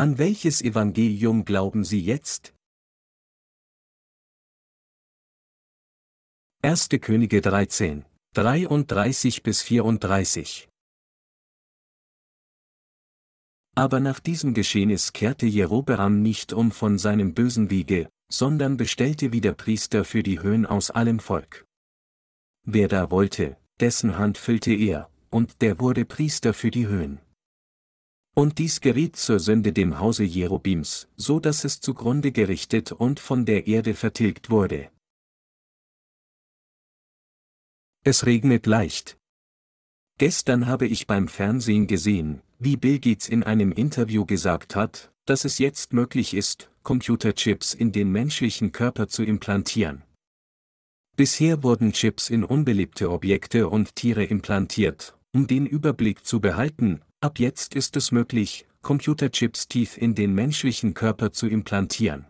An welches Evangelium glauben Sie jetzt? 1. Könige 13, 33 bis 34 Aber nach diesem Geschehnis kehrte Jerobeam nicht um von seinem bösen Wege, sondern bestellte wieder Priester für die Höhen aus allem Volk. Wer da wollte, dessen Hand füllte er, und der wurde Priester für die Höhen. Und dies geriet zur Sünde dem Hause Jerobims, so dass es zugrunde gerichtet und von der Erde vertilgt wurde. Es regnet leicht. Gestern habe ich beim Fernsehen gesehen, wie Bill Gates in einem Interview gesagt hat, dass es jetzt möglich ist, Computerchips in den menschlichen Körper zu implantieren. Bisher wurden Chips in unbelebte Objekte und Tiere implantiert, um den Überblick zu behalten, ab jetzt ist es möglich, Computerchips tief in den menschlichen Körper zu implantieren.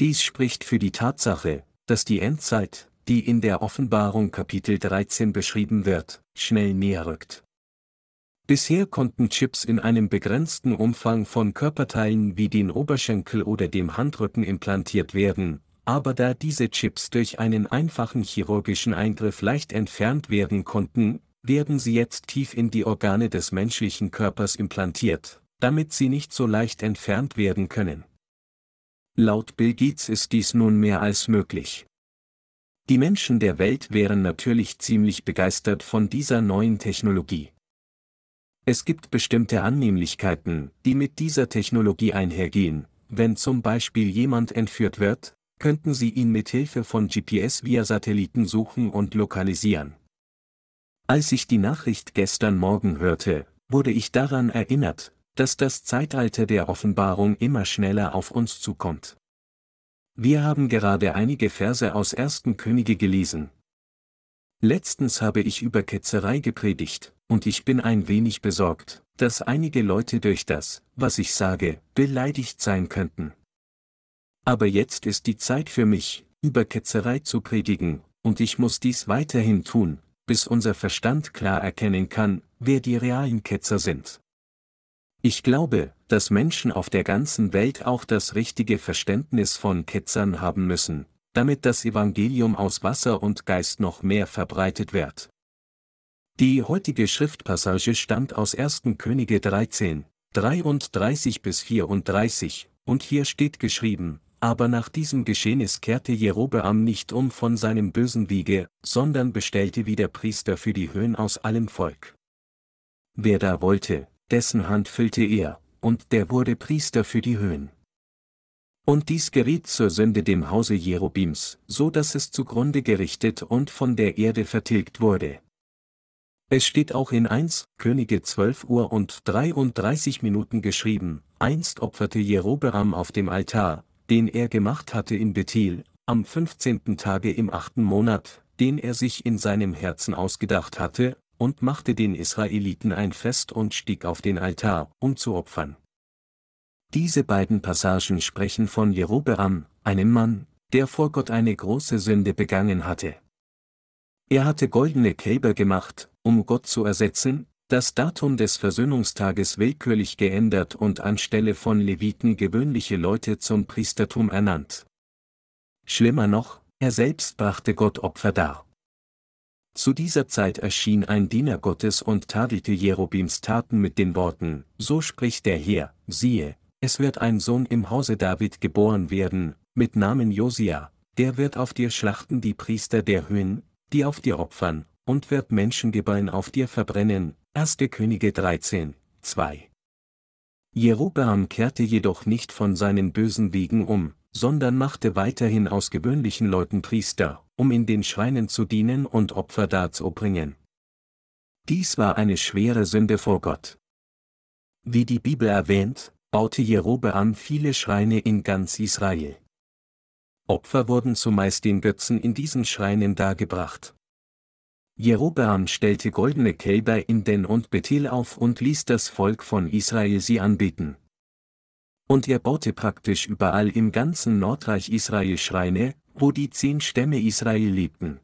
Dies spricht für die Tatsache, dass die Endzeit, die in der Offenbarung Kapitel 13 beschrieben wird, schnell näher rückt. Bisher konnten Chips in einem begrenzten Umfang von Körperteilen wie den Oberschenkel oder dem Handrücken implantiert werden, aber da diese Chips durch einen einfachen chirurgischen Eingriff leicht entfernt werden konnten, werden sie jetzt tief in die Organe des menschlichen Körpers implantiert, damit sie nicht so leicht entfernt werden können. Laut Bill Gates ist dies nun mehr als möglich. Die Menschen der Welt wären natürlich ziemlich begeistert von dieser neuen Technologie. Es gibt bestimmte Annehmlichkeiten, die mit dieser Technologie einhergehen, wenn zum Beispiel jemand entführt wird, könnten Sie ihn mit Hilfe von GPS via Satelliten suchen und lokalisieren. Als ich die Nachricht gestern Morgen hörte, wurde ich daran erinnert, dass das Zeitalter der Offenbarung immer schneller auf uns zukommt. Wir haben gerade einige Verse aus ersten Könige gelesen. Letztens habe ich über Ketzerei gepredigt, und ich bin ein wenig besorgt, dass einige Leute durch das, was ich sage, beleidigt sein könnten. Aber jetzt ist die Zeit für mich, über Ketzerei zu predigen, und ich muss dies weiterhin tun, bis unser Verstand klar erkennen kann, wer die realen Ketzer sind. Ich glaube, dass Menschen auf der ganzen Welt auch das richtige Verständnis von Ketzern haben müssen, damit das Evangelium aus Wasser und Geist noch mehr verbreitet wird. Die heutige Schriftpassage stammt aus 1. Könige 13, 33 bis 34, und hier steht geschrieben, aber nach diesem Geschehnis kehrte Jerobeam nicht um von seinem bösen Wiege, sondern bestellte wieder Priester für die Höhen aus allem Volk. Wer da wollte, dessen Hand füllte er, und der wurde Priester für die Höhen. Und dies geriet zur Sünde dem Hause Jerobims, so dass es zugrunde gerichtet und von der Erde vertilgt wurde. Es steht auch in 1 Könige 12 Uhr und 33 Minuten geschrieben, einst opferte Jerobeam auf dem Altar, den er gemacht hatte in Bethel, am 15. Tage im achten Monat, den er sich in seinem Herzen ausgedacht hatte, und machte den Israeliten ein Fest und stieg auf den Altar, um zu opfern. Diese beiden Passagen sprechen von Jerobeam, einem Mann, der vor Gott eine große Sünde begangen hatte. Er hatte goldene Kälber gemacht, um Gott zu ersetzen, das Datum des Versöhnungstages willkürlich geändert und anstelle von Leviten gewöhnliche Leute zum Priestertum ernannt. Schlimmer noch, er selbst brachte Gott Opfer dar. Zu dieser Zeit erschien ein Diener Gottes und tadelte Jerobims Taten mit den Worten, so spricht der Herr, siehe, es wird ein Sohn im Hause David geboren werden, mit Namen Josia, der wird auf dir schlachten die Priester der Höhen, die auf dir opfern, und wird Menschengebein auf dir verbrennen, 1. Könige 13, 2. Jerobeam kehrte jedoch nicht von seinen bösen Wegen um, sondern machte weiterhin aus gewöhnlichen Leuten Priester, um in den Schreinen zu dienen und Opfer darzubringen. Dies war eine schwere Sünde vor Gott. Wie die Bibel erwähnt, baute Jerobeam viele Schreine in ganz Israel. Opfer wurden zumeist den Götzen in diesen Schreinen dargebracht. Jerobeam stellte goldene Kälber in Den und Bethel auf und ließ das Volk von Israel sie anbeten. Und er baute praktisch überall im ganzen Nordreich Israel Schreine, wo die zehn Stämme Israel lebten.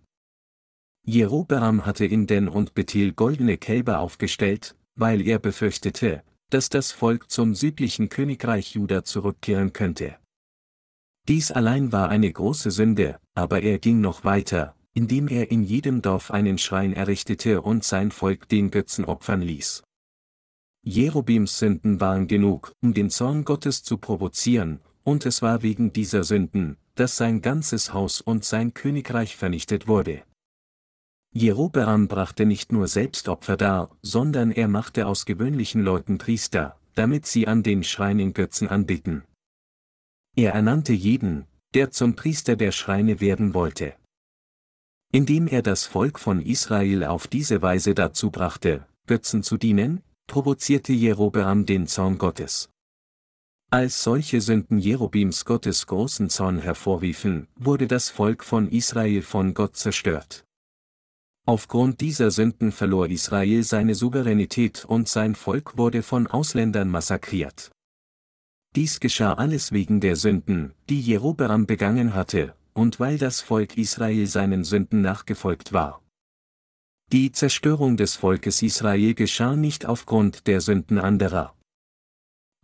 Jerobeam hatte in Den und Bethel goldene Kälber aufgestellt, weil er befürchtete, dass das Volk zum südlichen Königreich Juda zurückkehren könnte. Dies allein war eine große Sünde, aber er ging noch weiter, indem er in jedem Dorf einen Schrein errichtete und sein Volk den Götzen opfern ließ. Jerobims Sünden waren genug, um den Zorn Gottes zu provozieren, und es war wegen dieser Sünden, dass sein ganzes Haus und sein Königreich vernichtet wurde. Jerobeam brachte nicht nur Selbstopfer dar, sondern er machte aus gewöhnlichen Leuten Priester, damit sie an den Schreinen Götzen anbeten. Er ernannte jeden, der zum Priester der Schreine werden wollte. Indem er das Volk von Israel auf diese Weise dazu brachte, Götzen zu dienen, provozierte Jerobeam den Zorn Gottes. Als solche Sünden Jerobims Gottes großen Zorn hervorriefen, wurde das Volk von Israel von Gott zerstört. Aufgrund dieser Sünden verlor Israel seine Souveränität und sein Volk wurde von Ausländern massakriert. Dies geschah alles wegen der Sünden, die Jerobeam begangen hatte, und weil das Volk Israel seinen Sünden nachgefolgt war. Die Zerstörung des Volkes Israel geschah nicht aufgrund der Sünden anderer.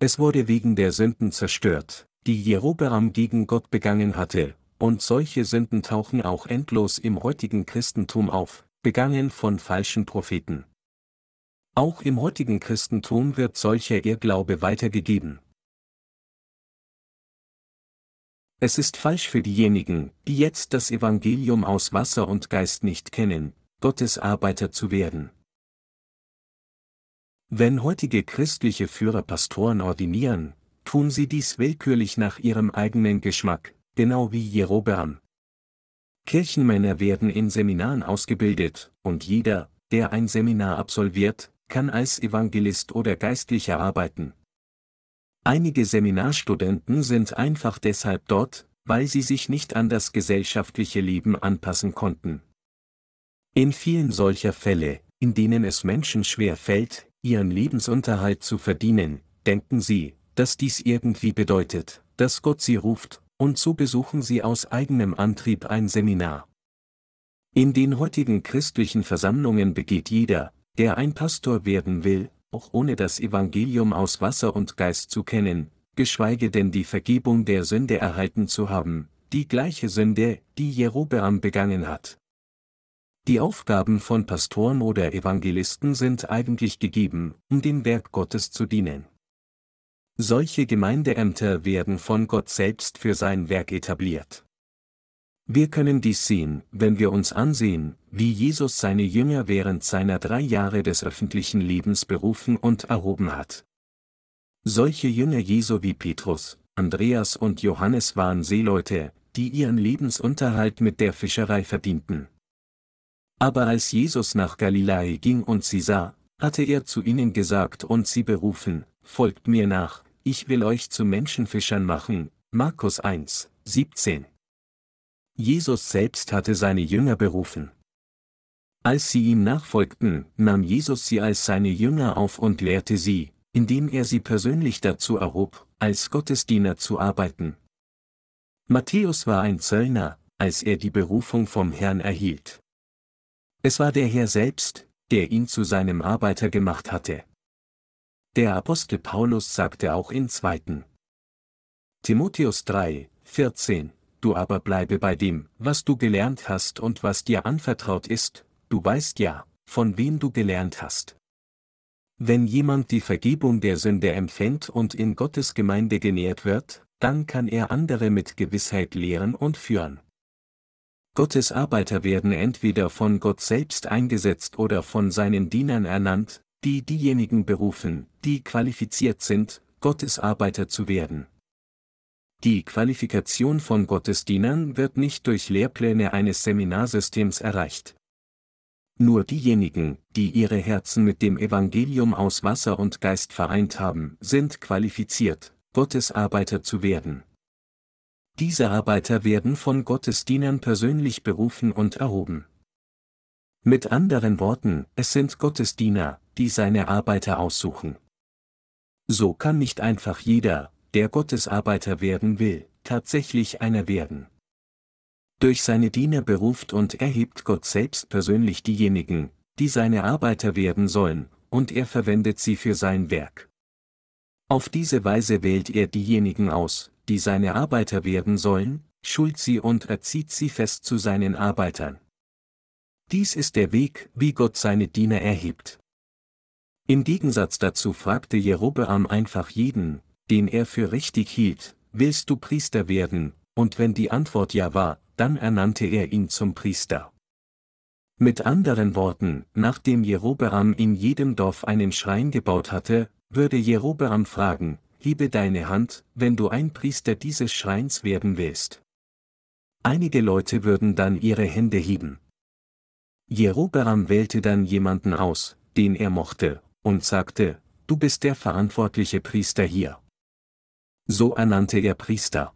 Es wurde wegen der Sünden zerstört, die Jerobeam gegen Gott begangen hatte, und solche Sünden tauchen auch endlos im heutigen Christentum auf, begangen von falschen Propheten. Auch im heutigen Christentum wird solcher Irrglaube weitergegeben. Es ist falsch für diejenigen, die jetzt das Evangelium aus Wasser und Geist nicht kennen, Gottes Arbeiter zu werden. Wenn heutige christliche Führer Pastoren ordinieren, tun sie dies willkürlich nach ihrem eigenen Geschmack, genau wie Jerobeam. Kirchenmänner werden in Seminaren ausgebildet, und jeder, der ein Seminar absolviert, kann als Evangelist oder Geistlicher arbeiten. Einige Seminarstudenten sind einfach deshalb dort, weil sie sich nicht an das gesellschaftliche Leben anpassen konnten. In vielen solcher Fälle, in denen es Menschen schwer fällt, ihren Lebensunterhalt zu verdienen, denken sie, dass dies irgendwie bedeutet, dass Gott sie ruft, und so besuchen sie aus eigenem Antrieb ein Seminar. In den heutigen christlichen Versammlungen begeht jeder, der ein Pastor werden will, auch ohne das Evangelium aus Wasser und Geist zu kennen, geschweige denn die Vergebung der Sünde erhalten zu haben, die gleiche Sünde, die Jerobeam begangen hat. Die Aufgaben von Pastoren oder Evangelisten sind eigentlich gegeben, um dem Werk Gottes zu dienen. Solche Gemeindeämter werden von Gott selbst für sein Werk etabliert. Wir können dies sehen, wenn wir uns ansehen, wie Jesus seine Jünger während seiner drei Jahre des öffentlichen Lebens berufen und erhoben hat. Solche Jünger Jesu wie Petrus, Andreas und Johannes waren Seeleute, die ihren Lebensunterhalt mit der Fischerei verdienten. Aber als Jesus nach Galiläa ging und sie sah, hatte er zu ihnen gesagt und sie berufen, Folgt mir nach, ich will euch zu Menschenfischern machen. Markus 1, 17. Jesus selbst hatte seine Jünger berufen. Als sie ihm nachfolgten, nahm Jesus sie als seine Jünger auf und lehrte sie, indem er sie persönlich dazu erhob, als Gottesdiener zu arbeiten. Matthäus war ein Zöllner, als er die Berufung vom Herrn erhielt. Es war der Herr selbst, der ihn zu seinem Arbeiter gemacht hatte. Der Apostel Paulus sagte auch in 2. Timotheus 3, 14, Du aber bleibe bei dem, was du gelernt hast und was dir anvertraut ist, du weißt ja, von wem du gelernt hast. Wenn jemand die Vergebung der Sünde empfängt und in Gottes Gemeinde genährt wird, dann kann er andere mit Gewissheit lehren und führen. Gottes Arbeiter werden entweder von Gott selbst eingesetzt oder von seinen Dienern ernannt, die diejenigen berufen, die qualifiziert sind, Gottes Arbeiter zu werden. Die Qualifikation von Gottesdienern wird nicht durch Lehrpläne eines Seminarsystems erreicht. Nur diejenigen, die ihre Herzen mit dem Evangelium aus Wasser und Geist vereint haben, sind qualifiziert, Gottes Arbeiter zu werden. Diese Arbeiter werden von Gottesdienern persönlich berufen und erhoben. Mit anderen Worten, es sind Gottesdiener, die seine Arbeiter aussuchen. So kann nicht einfach jeder, der Gottesarbeiter werden will, tatsächlich einer werden. Durch seine Diener beruft und erhebt Gott selbst persönlich diejenigen, die seine Arbeiter werden sollen, und er verwendet sie für sein Werk. Auf diese Weise wählt er diejenigen aus, die seine Arbeiter werden sollen, schult sie und erzieht sie fest zu seinen Arbeitern. Dies ist der Weg, wie Gott seine Diener erhebt. Im Gegensatz dazu fragte Jerobeam einfach jeden, den er für richtig hielt, willst du Priester werden, und wenn die Antwort ja war, dann ernannte er ihn zum Priester. Mit anderen Worten, nachdem Jerobeam in jedem Dorf einen Schrein gebaut hatte, würde Jerobeam fragen, Hiebe deine Hand, wenn du ein Priester dieses Schreins werden willst. Einige Leute würden dann ihre Hände hieben. Jerobeam wählte dann jemanden aus, den er mochte, und sagte, du bist der verantwortliche Priester hier. So ernannte er Priester.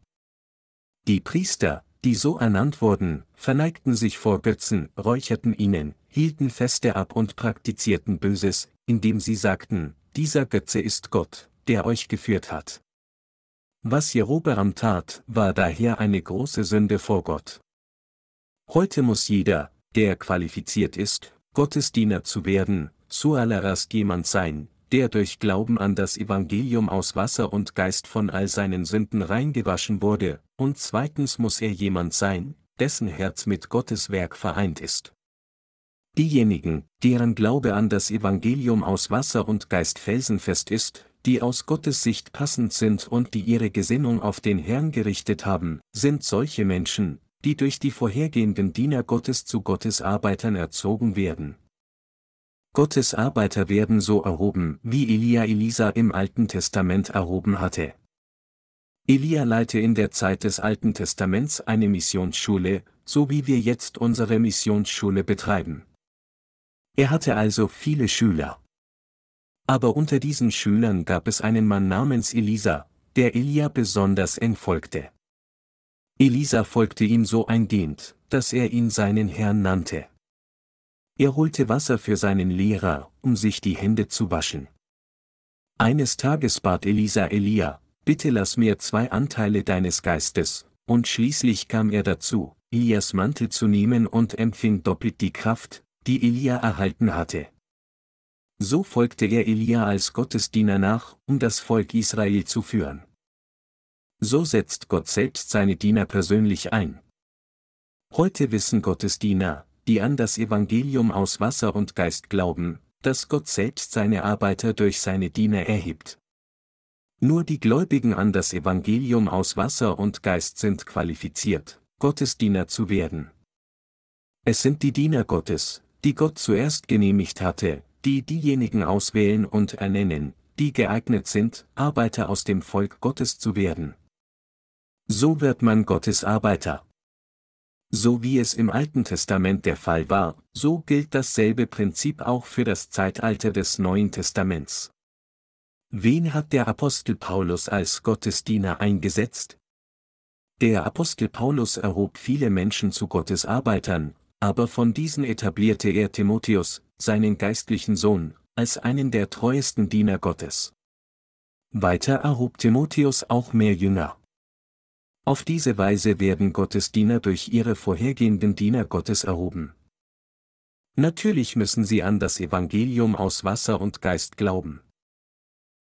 Die Priester, die so ernannt wurden, verneigten sich vor Götzen, räucherten ihnen, hielten Feste ab und praktizierten Böses, indem sie sagten, dieser Götze ist Gott, der euch geführt hat. Was Jerobeam tat, war daher eine große Sünde vor Gott. Heute muss jeder, der qualifiziert ist, Gottesdiener zu werden, zuallererst jemand sein, der durch Glauben an das Evangelium aus Wasser und Geist von all seinen Sünden reingewaschen wurde, und zweitens muss er jemand sein, dessen Herz mit Gottes Werk vereint ist. Diejenigen, deren Glaube an das Evangelium aus Wasser und Geist felsenfest ist, die aus Gottes Sicht passend sind und die ihre Gesinnung auf den Herrn gerichtet haben, sind solche Menschen, die durch die vorhergehenden Diener Gottes zu Gottes Arbeitern erzogen werden. Gottes Arbeiter werden so erhoben, wie Elia Elisa im Alten Testament erhoben hatte. Elia leite in der Zeit des Alten Testaments eine Missionsschule, so wie wir jetzt unsere Missionsschule betreiben. Er hatte also viele Schüler. Aber unter diesen Schülern gab es einen Mann namens Elisa, der Elia besonders eng folgte. Elisa folgte ihm so eingehend, dass er ihn seinen Herrn nannte. Er holte Wasser für seinen Lehrer, um sich die Hände zu waschen. Eines Tages bat Elisa Elia, bitte lass mir zwei Anteile deines Geistes, und schließlich kam er dazu, Elias Mantel zu nehmen und empfing doppelt die Kraft, die Elia erhalten hatte. So folgte er Elia als Gottesdiener nach, um das Volk Israel zu führen. So setzt Gott selbst seine Diener persönlich ein. Heute wissen Gottes Diener, die an das Evangelium aus Wasser und Geist glauben, dass Gott selbst seine Arbeiter durch seine Diener erhebt. Nur die Gläubigen an das Evangelium aus Wasser und Geist sind qualifiziert, Gottes Diener zu werden. Es sind die Diener Gottes, die Gott zuerst genehmigt hatte, die diejenigen auswählen und ernennen, die geeignet sind, Arbeiter aus dem Volk Gottes zu werden. So wird man Gottes Arbeiter. So wie es im Alten Testament der Fall war, so gilt dasselbe Prinzip auch für das Zeitalter des Neuen Testaments. Wen hat der Apostel Paulus als Gottesdiener eingesetzt? Der Apostel Paulus erhob viele Menschen zu Gottes Arbeitern, aber von diesen etablierte er Timotheus, seinen geistlichen Sohn, als einen der treuesten Diener Gottes. Weiter erhob Timotheus auch mehr Jünger. Auf diese Weise werden Gottes Diener durch ihre vorhergehenden Diener Gottes erhoben. Natürlich müssen sie an das Evangelium aus Wasser und Geist glauben.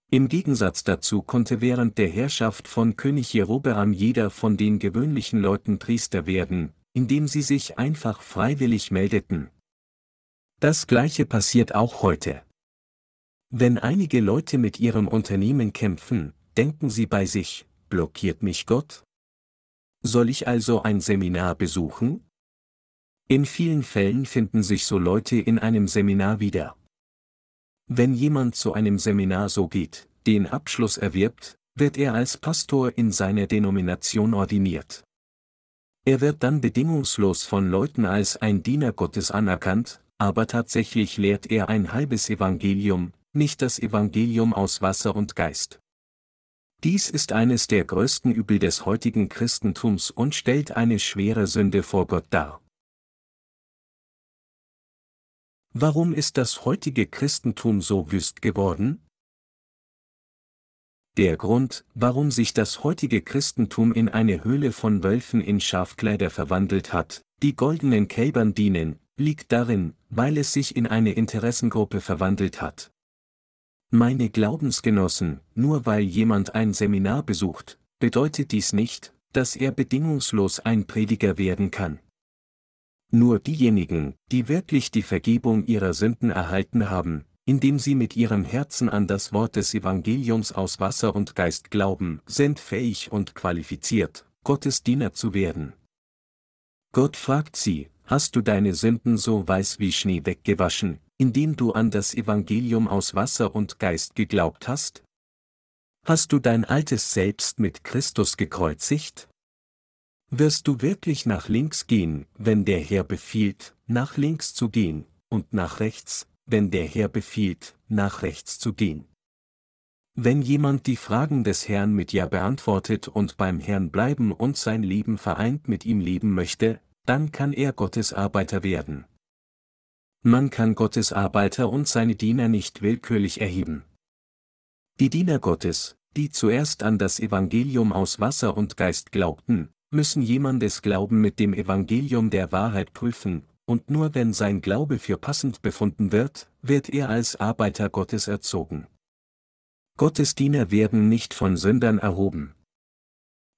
Im Gegensatz dazu konnte während der Herrschaft von König Jerobeam jeder von den gewöhnlichen Leuten Priester werden, indem sie sich einfach freiwillig meldeten, das gleiche passiert auch heute. Wenn einige Leute mit ihrem Unternehmen kämpfen, denken sie bei sich, blockiert mich Gott? Soll ich also ein Seminar besuchen? In vielen Fällen finden sich so Leute in einem Seminar wieder. Wenn jemand zu einem Seminar so geht, den Abschluss erwirbt, wird er als Pastor in seiner Denomination ordiniert. Er wird dann bedingungslos von Leuten als ein Diener Gottes anerkannt, aber tatsächlich lehrt er ein halbes Evangelium, nicht das Evangelium aus Wasser und Geist. Dies ist eines der größten Übel des heutigen Christentums und stellt eine schwere Sünde vor Gott dar. Warum ist das heutige Christentum so wüst geworden? Der Grund, warum sich das heutige Christentum in eine Höhle von Wölfen in Schafkleider verwandelt hat, die goldenen Kälbern dienen, liegt darin, weil es sich in eine Interessengruppe verwandelt hat. Meine Glaubensgenossen, nur weil jemand ein Seminar besucht, bedeutet dies nicht, dass er bedingungslos ein Prediger werden kann. Nur diejenigen, die wirklich die Vergebung ihrer Sünden erhalten haben, indem sie mit ihrem Herzen an das Wort des Evangeliums aus Wasser und Geist glauben, sind fähig und qualifiziert, Gottes Diener zu werden. Gott fragt sie, hast du deine Sünden so weiß wie Schnee weggewaschen, indem du an das Evangelium aus Wasser und Geist geglaubt hast? Hast du dein altes Selbst mit Christus gekreuzigt? Wirst du wirklich nach links gehen, wenn der Herr befiehlt, nach links zu gehen, und nach rechts, wenn der Herr befiehlt, nach rechts zu gehen. Wenn jemand die Fragen des Herrn mit Ja beantwortet und beim Herrn bleiben und sein Leben vereint mit ihm leben möchte, dann kann er Gottes Arbeiter werden. Man kann Gottes Arbeiter und seine Diener nicht willkürlich erheben. Die Diener Gottes, die zuerst an das Evangelium aus Wasser und Geist glaubten, müssen jemandes Glauben mit dem Evangelium der Wahrheit prüfen, und nur wenn sein Glaube für passend befunden wird, wird er als Arbeiter Gottes erzogen. Gottes Diener werden nicht von Sündern erhoben.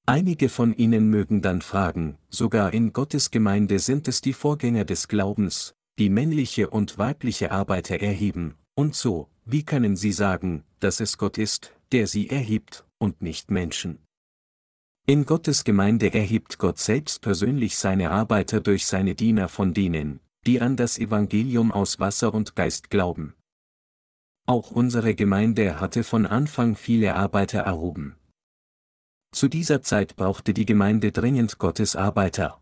Einige von ihnen mögen dann fragen, sogar in Gottes Gemeinde sind es die Vorgänger des Glaubens, die männliche und weibliche Arbeiter erheben, und so, wie können sie sagen, dass es Gott ist, der sie erhebt, und nicht Menschen? In Gottes Gemeinde erhebt Gott selbst persönlich seine Arbeiter durch seine Diener von denen, die an das Evangelium aus Wasser und Geist glauben. Auch unsere Gemeinde hatte von Anfang viele Arbeiter erhoben. Zu dieser Zeit brauchte die Gemeinde dringend Gottes Arbeiter.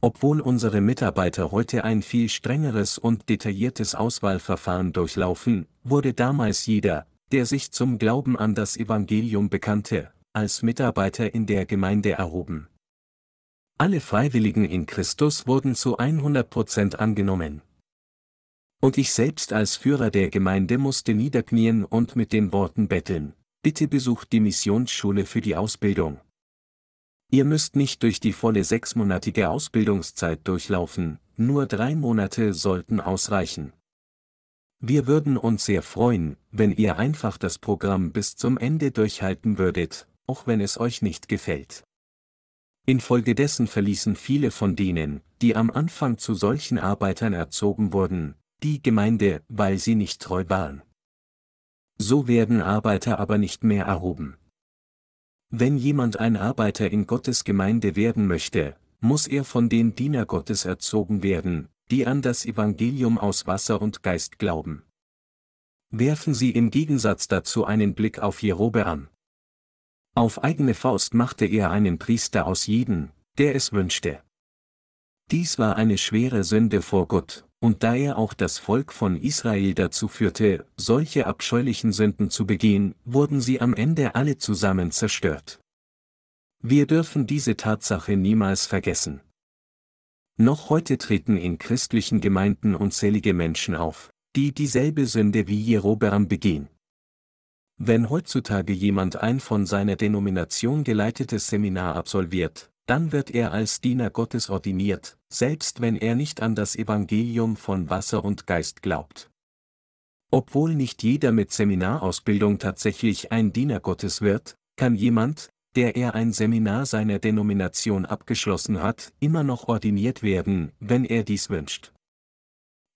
Obwohl unsere Mitarbeiter heute ein viel strengeres und detailliertes Auswahlverfahren durchlaufen, wurde damals jeder, der sich zum Glauben an das Evangelium bekannte, als Mitarbeiter in der Gemeinde erhoben. Alle Freiwilligen in Christus wurden zu 100% angenommen. Und ich selbst als Führer der Gemeinde musste niederknien und mit den Worten betteln, bitte besucht die Missionsschule für die Ausbildung. Ihr müsst nicht durch die volle sechsmonatige Ausbildungszeit durchlaufen, nur drei Monate sollten ausreichen. Wir würden uns sehr freuen, wenn ihr einfach das Programm bis zum Ende durchhalten würdet, auch wenn es euch nicht gefällt. Infolgedessen verließen viele von denen, die am Anfang zu solchen Arbeitern erzogen wurden, die Gemeinde, weil sie nicht treu waren. So werden Arbeiter aber nicht mehr erhoben. Wenn jemand ein Arbeiter in Gottes Gemeinde werden möchte, muss er von den Diener Gottes erzogen werden, die an das Evangelium aus Wasser und Geist glauben. Werfen Sie im Gegensatz dazu einen Blick auf Jerobeam. Auf eigene Faust machte er einen Priester aus jeden, der es wünschte. Dies war eine schwere Sünde vor Gott, und da er auch das Volk von Israel dazu führte, solche abscheulichen Sünden zu begehen, wurden sie am Ende alle zusammen zerstört. Wir dürfen diese Tatsache niemals vergessen. Noch heute treten in christlichen Gemeinden unzählige Menschen auf, die dieselbe Sünde wie Jerobeam begehen. Wenn heutzutage jemand ein von seiner Denomination geleitetes Seminar absolviert, dann wird er als Diener Gottes ordiniert, selbst wenn er nicht an das Evangelium von Wasser und Geist glaubt. Obwohl nicht jeder mit Seminarausbildung tatsächlich ein Diener Gottes wird, kann jemand, der er ein Seminar seiner Denomination abgeschlossen hat, immer noch ordiniert werden, wenn er dies wünscht.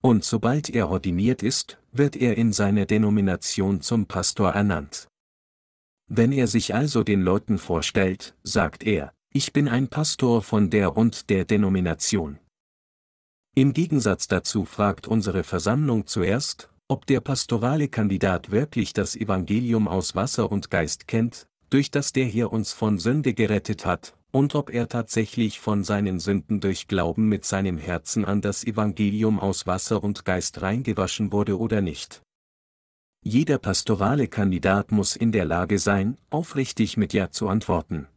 Und sobald er ordiniert ist, wird er in seiner Denomination zum Pastor ernannt. Wenn er sich also den Leuten vorstellt, sagt er, ich bin ein Pastor von der und der Denomination. Im Gegensatz dazu fragt unsere Versammlung zuerst, ob der pastorale Kandidat wirklich das Evangelium aus Wasser und Geist kennt, durch das der Herr uns von Sünde gerettet hat, und ob er tatsächlich von seinen Sünden durch Glauben mit seinem Herzen an das Evangelium aus Wasser und Geist reingewaschen wurde oder nicht. Jeder pastorale Kandidat muss in der Lage sein, aufrichtig mit Ja zu antworten.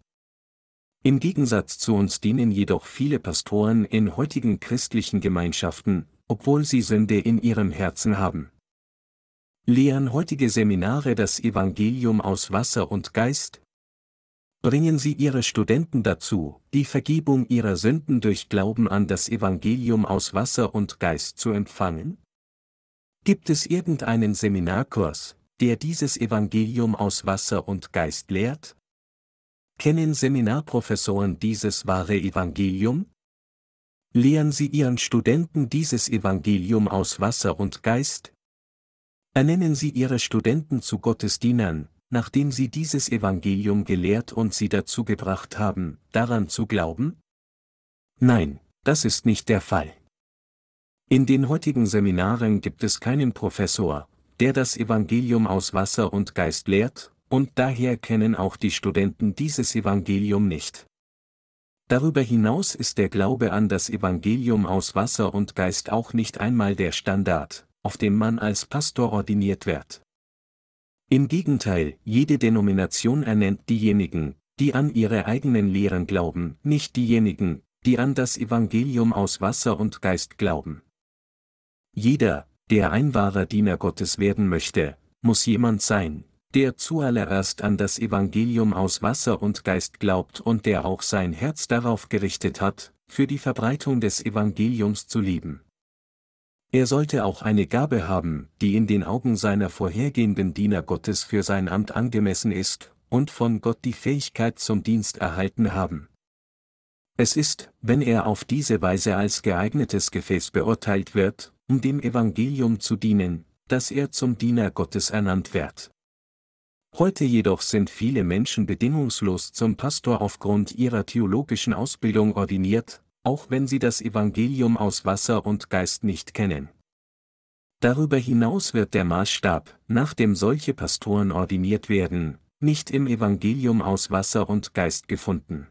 Im Gegensatz zu uns dienen jedoch viele Pastoren in heutigen christlichen Gemeinschaften, obwohl sie Sünde in ihrem Herzen haben. Lehren heutige Seminare das Evangelium aus Wasser und Geist, bringen Sie Ihre Studenten dazu, die Vergebung ihrer Sünden durch Glauben an das Evangelium aus Wasser und Geist zu empfangen? Gibt es irgendeinen Seminarkurs, der dieses Evangelium aus Wasser und Geist lehrt? Kennen Seminarprofessoren dieses wahre Evangelium? Lehren sie ihren Studenten dieses Evangelium aus Wasser und Geist? Ernennen sie ihre Studenten zu Gottesdienern, nachdem sie dieses Evangelium gelehrt und sie dazu gebracht haben, daran zu glauben? Nein, das ist nicht der Fall. In den heutigen Seminaren gibt es keinen Professor, der das Evangelium aus Wasser und Geist lehrt, und daher kennen auch die Studenten dieses Evangelium nicht. Darüber hinaus ist der Glaube an das Evangelium aus Wasser und Geist auch nicht einmal der Standard, auf dem man als Pastor ordiniert wird. Im Gegenteil, jede Denomination ernennt diejenigen, die an ihre eigenen Lehren glauben, nicht diejenigen, die an das Evangelium aus Wasser und Geist glauben. Jeder, der ein wahrer Diener Gottes werden möchte, muss jemand sein, der zuallererst an das Evangelium aus Wasser und Geist glaubt und der auch sein Herz darauf gerichtet hat, für die Verbreitung des Evangeliums zu lieben. Er sollte auch eine Gabe haben, die in den Augen seiner vorhergehenden Diener Gottes für sein Amt angemessen ist, und von Gott die Fähigkeit zum Dienst erhalten haben. Es ist, wenn er auf diese Weise als geeignetes Gefäß beurteilt wird, um dem Evangelium zu dienen, dass er zum Diener Gottes ernannt wird. Heute jedoch sind viele Menschen bedingungslos zum Pastor aufgrund ihrer theologischen Ausbildung ordiniert, auch wenn sie das Evangelium aus Wasser und Geist nicht kennen. Darüber hinaus wird der Maßstab, nach dem solche Pastoren ordiniert werden, nicht im Evangelium aus Wasser und Geist gefunden.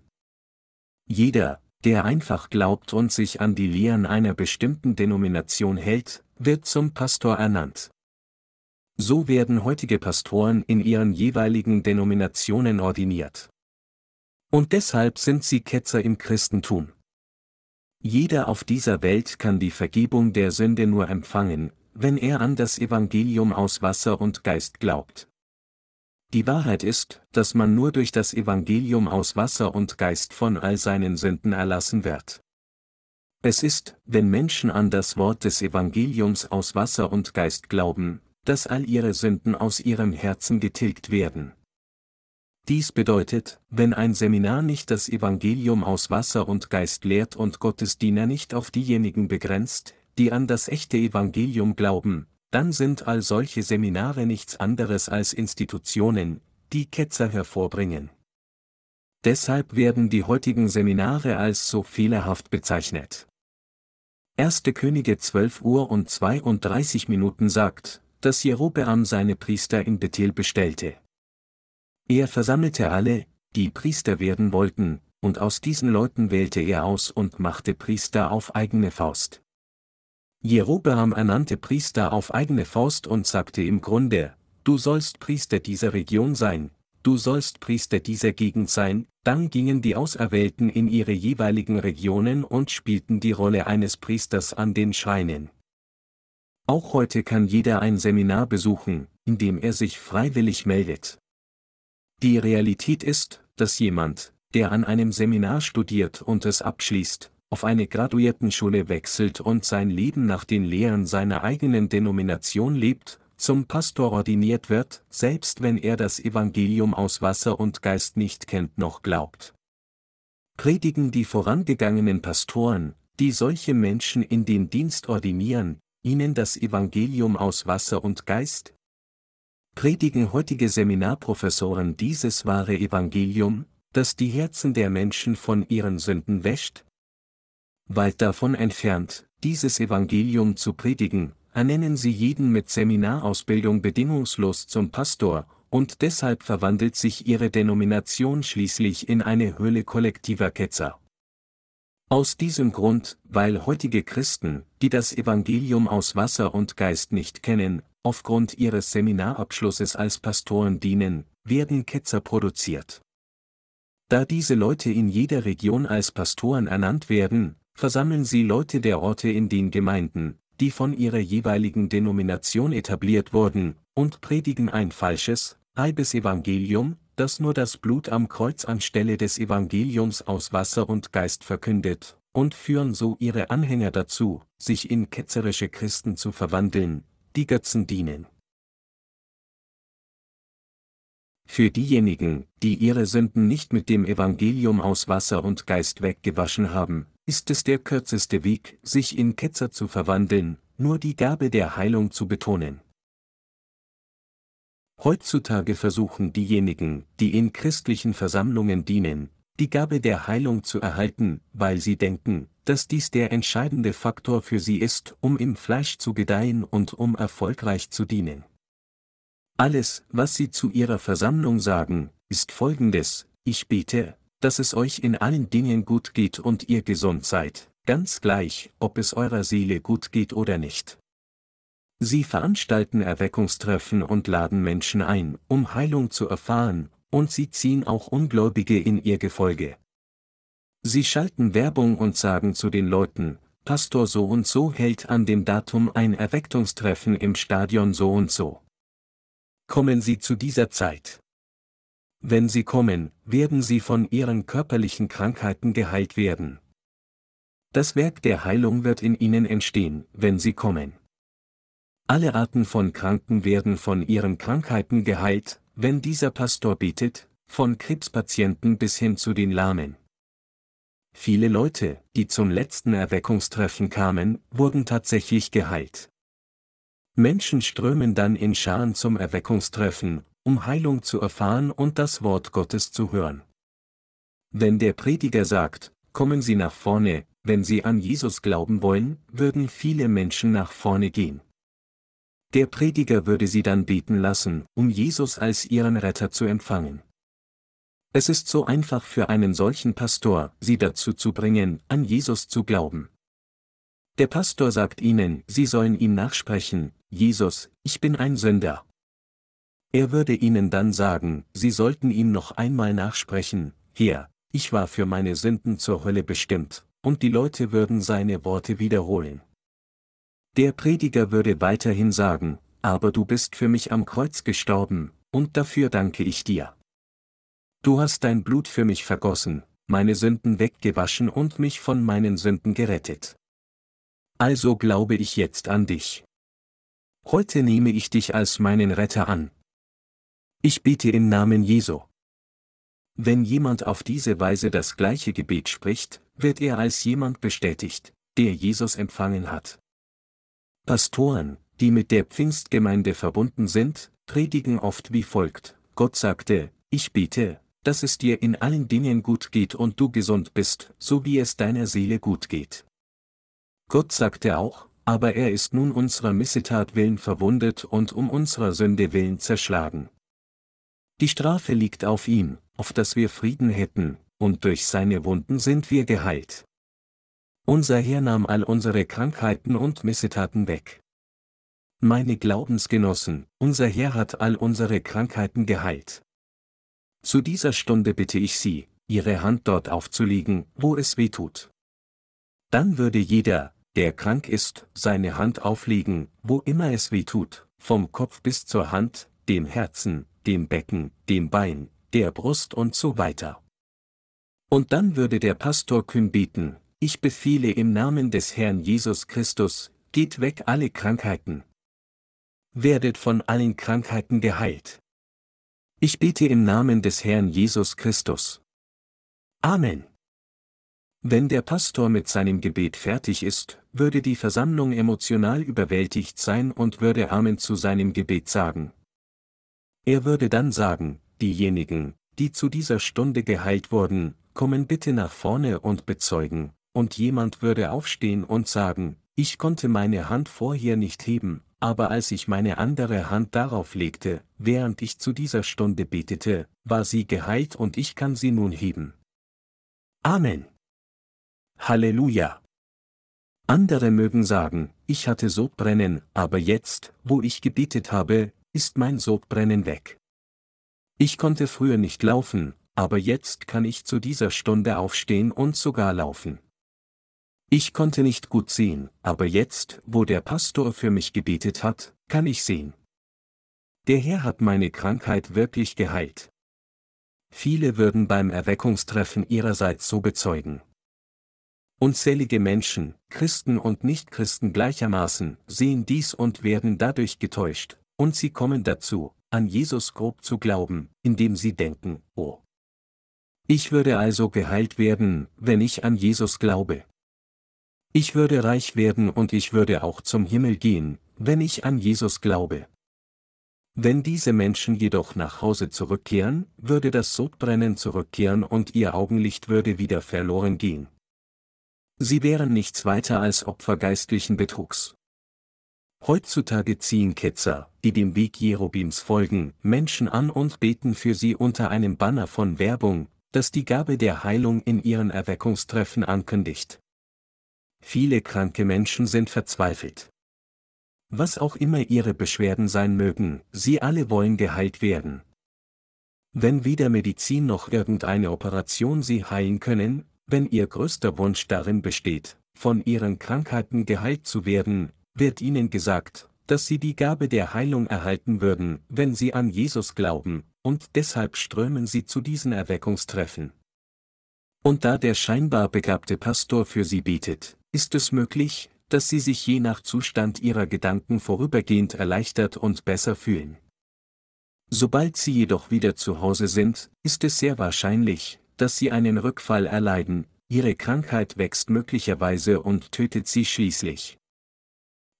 Jeder, der einfach glaubt und sich an die Lehren einer bestimmten Denomination hält, wird zum Pastor ernannt. So werden heutige Pastoren in ihren jeweiligen Denominationen ordiniert. Und deshalb sind sie Ketzer im Christentum. Jeder auf dieser Welt kann die Vergebung der Sünde nur empfangen, wenn er an das Evangelium aus Wasser und Geist glaubt. Die Wahrheit ist, dass man nur durch das Evangelium aus Wasser und Geist von all seinen Sünden erlassen wird. Es ist, wenn Menschen an das Wort des Evangeliums aus Wasser und Geist glauben, dass all ihre Sünden aus ihrem Herzen getilgt werden. Dies bedeutet, wenn ein Seminar nicht das Evangelium aus Wasser und Geist lehrt und Gottes Diener nicht auf diejenigen begrenzt, die an das echte Evangelium glauben, dann sind all solche Seminare nichts anderes als Institutionen, die Ketzer hervorbringen. Deshalb werden die heutigen Seminare als so fehlerhaft bezeichnet. 1. Könige 12 Uhr und 32 Minuten sagt, dass Jerobeam seine Priester in Bethel bestellte. Er versammelte alle, die Priester werden wollten, und aus diesen Leuten wählte er aus und machte Priester auf eigene Faust. Jerobeam ernannte Priester auf eigene Faust und sagte im Grunde, du sollst Priester dieser Region sein, du sollst Priester dieser Gegend sein, dann gingen die Auserwählten in ihre jeweiligen Regionen und spielten die Rolle eines Priesters an den Schreinen. Auch heute kann jeder ein Seminar besuchen, in dem er sich freiwillig meldet. Die Realität ist, dass jemand, der an einem Seminar studiert und es abschließt, auf eine Graduiertenschule wechselt und sein Leben nach den Lehren seiner eigenen Denomination lebt, zum Pastor ordiniert wird, selbst wenn er das Evangelium aus Wasser und Geist nicht kennt noch glaubt. Predigen die vorangegangenen Pastoren, die solche Menschen in den Dienst ordinieren, ihnen das Evangelium aus Wasser und Geist? predigen heutige Seminarprofessoren dieses wahre Evangelium, das die Herzen der Menschen von ihren Sünden wäscht? Weit davon entfernt, dieses Evangelium zu predigen, ernennen sie jeden mit Seminarausbildung bedingungslos zum Pastor, und deshalb verwandelt sich ihre Denomination schließlich in eine Höhle kollektiver Ketzer. Aus diesem Grund, weil heutige Christen, die das Evangelium aus Wasser und Geist nicht kennen, aufgrund ihres Seminarabschlusses als Pastoren dienen, werden Ketzer produziert. Da diese Leute in jeder Region als Pastoren ernannt werden, versammeln sie Leute der Orte in den Gemeinden, die von ihrer jeweiligen Denomination etabliert wurden, und predigen ein falsches, halbes Evangelium, das nur das Blut am Kreuz anstelle des Evangeliums aus Wasser und Geist verkündet, und führen so ihre Anhänger dazu, sich in ketzerische Christen zu verwandeln, die Götzen dienen. Für diejenigen, die ihre Sünden nicht mit dem Evangelium aus Wasser und Geist weggewaschen haben, ist es der kürzeste Weg, sich in Ketzer zu verwandeln, nur die Gabe der Heilung zu betonen. Heutzutage versuchen diejenigen, die in christlichen Versammlungen dienen, die Gabe der Heilung zu erhalten, weil sie denken, dass dies der entscheidende Faktor für sie ist, um im Fleisch zu gedeihen und um erfolgreich zu dienen. Alles, was sie zu ihrer Versammlung sagen, ist folgendes, ich bete, dass es euch in allen Dingen gut geht und ihr gesund seid, ganz gleich, ob es eurer Seele gut geht oder nicht. Sie veranstalten Erweckungstreffen und laden Menschen ein, um Heilung zu erfahren, und sie ziehen auch Ungläubige in ihr Gefolge. Sie schalten Werbung und sagen zu den Leuten, Pastor so und so hält an dem Datum ein Erweckungstreffen im Stadion so und so. Kommen Sie zu dieser Zeit. Wenn Sie kommen, werden Sie von Ihren körperlichen Krankheiten geheilt werden. Das Werk der Heilung wird in Ihnen entstehen, wenn Sie kommen. Alle Arten von Kranken werden von ihren Krankheiten geheilt, wenn dieser Pastor betet, von Krebspatienten bis hin zu den Lahmen. Viele Leute, die zum letzten Erweckungstreffen kamen, wurden tatsächlich geheilt. Menschen strömen dann in Scharen zum Erweckungstreffen, um Heilung zu erfahren und das Wort Gottes zu hören. Wenn der Prediger sagt, kommen Sie nach vorne, wenn Sie an Jesus glauben wollen, würden viele Menschen nach vorne gehen. Der Prediger würde sie dann beten lassen, um Jesus als ihren Retter zu empfangen. Es ist so einfach für einen solchen Pastor, sie dazu zu bringen, an Jesus zu glauben. Der Pastor sagt ihnen, sie sollen ihm nachsprechen, Jesus, ich bin ein Sünder. Er würde ihnen dann sagen, sie sollten ihm noch einmal nachsprechen, Herr, ich war für meine Sünden zur Hölle bestimmt, und die Leute würden seine Worte wiederholen. Der Prediger würde weiterhin sagen, aber du bist für mich am Kreuz gestorben, und dafür danke ich dir. Du hast dein Blut für mich vergossen, meine Sünden weggewaschen und mich von meinen Sünden gerettet. Also glaube ich jetzt an dich. Heute nehme ich dich als meinen Retter an. Ich bete im Namen Jesu. Wenn jemand auf diese Weise das gleiche Gebet spricht, wird er als jemand bestätigt, der Jesus empfangen hat. Pastoren, die mit der Pfingstgemeinde verbunden sind, predigen oft wie folgt. Gott sagte, ich bete, dass es dir in allen Dingen gut geht und du gesund bist, so wie es deiner Seele gut geht. Gott sagte auch, aber er ist nun unserer Missetat willen verwundet und um unserer Sünde willen zerschlagen. Die Strafe liegt auf ihm, auf dass wir Frieden hätten, und durch seine Wunden sind wir geheilt. Unser Herr nahm all unsere Krankheiten und Missetaten weg. Meine Glaubensgenossen, unser Herr hat all unsere Krankheiten geheilt. Zu dieser Stunde bitte ich Sie, Ihre Hand dort aufzulegen, wo es weh tut. Dann würde jeder, der krank ist, seine Hand auflegen, wo immer es weh tut, vom Kopf bis zur Hand, dem Herzen, dem Becken, dem Bein, der Brust und so weiter. Und dann würde der Pastor kühn beten, ich befehle im Namen des Herrn Jesus Christus, geht weg alle Krankheiten. Werdet von allen Krankheiten geheilt. Ich bete im Namen des Herrn Jesus Christus. Amen. Wenn der Pastor mit seinem Gebet fertig ist, würde die Versammlung emotional überwältigt sein und würde Amen zu seinem Gebet sagen. Er würde dann sagen, diejenigen, die zu dieser Stunde geheilt wurden, kommen bitte nach vorne und bezeugen, und jemand würde aufstehen und sagen, ich konnte meine Hand vorher nicht heben, aber als ich meine andere Hand darauf legte, während ich zu dieser Stunde betete, war sie geheilt und ich kann sie nun heben. Amen. Halleluja. Andere mögen sagen, ich hatte Sodbrennen, aber jetzt, wo ich gebetet habe, ist mein Sodbrennen weg. Ich konnte früher nicht laufen, aber jetzt kann ich zu dieser Stunde aufstehen und sogar laufen. Ich konnte nicht gut sehen, aber jetzt, wo der Pastor für mich gebetet hat, kann ich sehen. Der Herr hat meine Krankheit wirklich geheilt. Viele würden beim Erweckungstreffen ihrerseits so bezeugen. Unzählige Menschen, Christen und Nichtchristen gleichermaßen, sehen dies und werden dadurch getäuscht, und sie kommen dazu, an Jesus grob zu glauben, indem sie denken, oh. Ich würde also geheilt werden, wenn ich an Jesus glaube. Ich würde reich werden und ich würde auch zum Himmel gehen, wenn ich an Jesus glaube. Wenn diese Menschen jedoch nach Hause zurückkehren, würde das Sodbrennen zurückkehren und ihr Augenlicht würde wieder verloren gehen. Sie wären nichts weiter als Opfer geistlichen Betrugs. Heutzutage ziehen Ketzer, die dem Weg Jerobims folgen, Menschen an und beten für sie unter einem Banner von Werbung, das die Gabe der Heilung in ihren Erweckungstreffen ankündigt. Viele kranke Menschen sind verzweifelt. Was auch immer ihre Beschwerden sein mögen, sie alle wollen geheilt werden. Wenn weder Medizin noch irgendeine Operation sie heilen können, wenn ihr größter Wunsch darin besteht, von ihren Krankheiten geheilt zu werden, wird ihnen gesagt, dass sie die Gabe der Heilung erhalten würden, wenn sie an Jesus glauben, und deshalb strömen sie zu diesen Erweckungstreffen. Und da der scheinbar begabte Pastor für sie betet, ist es möglich, dass sie sich je nach Zustand ihrer Gedanken vorübergehend erleichtert und besser fühlen. Sobald sie jedoch wieder zu Hause sind, ist es sehr wahrscheinlich, dass sie einen Rückfall erleiden, ihre Krankheit wächst möglicherweise und tötet sie schließlich.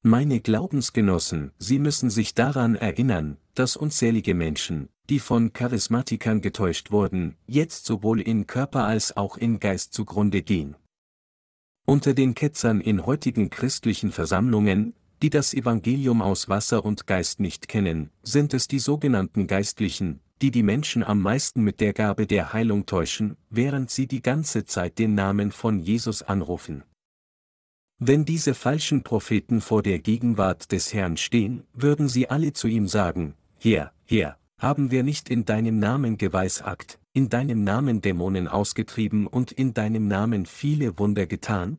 Meine Glaubensgenossen, Sie müssen sich daran erinnern, dass unzählige Menschen, die von Charismatikern getäuscht wurden, jetzt sowohl in Körper als auch in Geist zugrunde gehen. Unter den Ketzern in heutigen christlichen Versammlungen, die das Evangelium aus Wasser und Geist nicht kennen, sind es die sogenannten Geistlichen, die die Menschen am meisten mit der Gabe der Heilung täuschen, während sie die ganze Zeit den Namen von Jesus anrufen. Wenn diese falschen Propheten vor der Gegenwart des Herrn stehen, würden sie alle zu ihm sagen, Herr, Herr, haben wir nicht in deinem Namen geweissagt, in deinem Namen Dämonen ausgetrieben und in deinem Namen viele Wunder getan?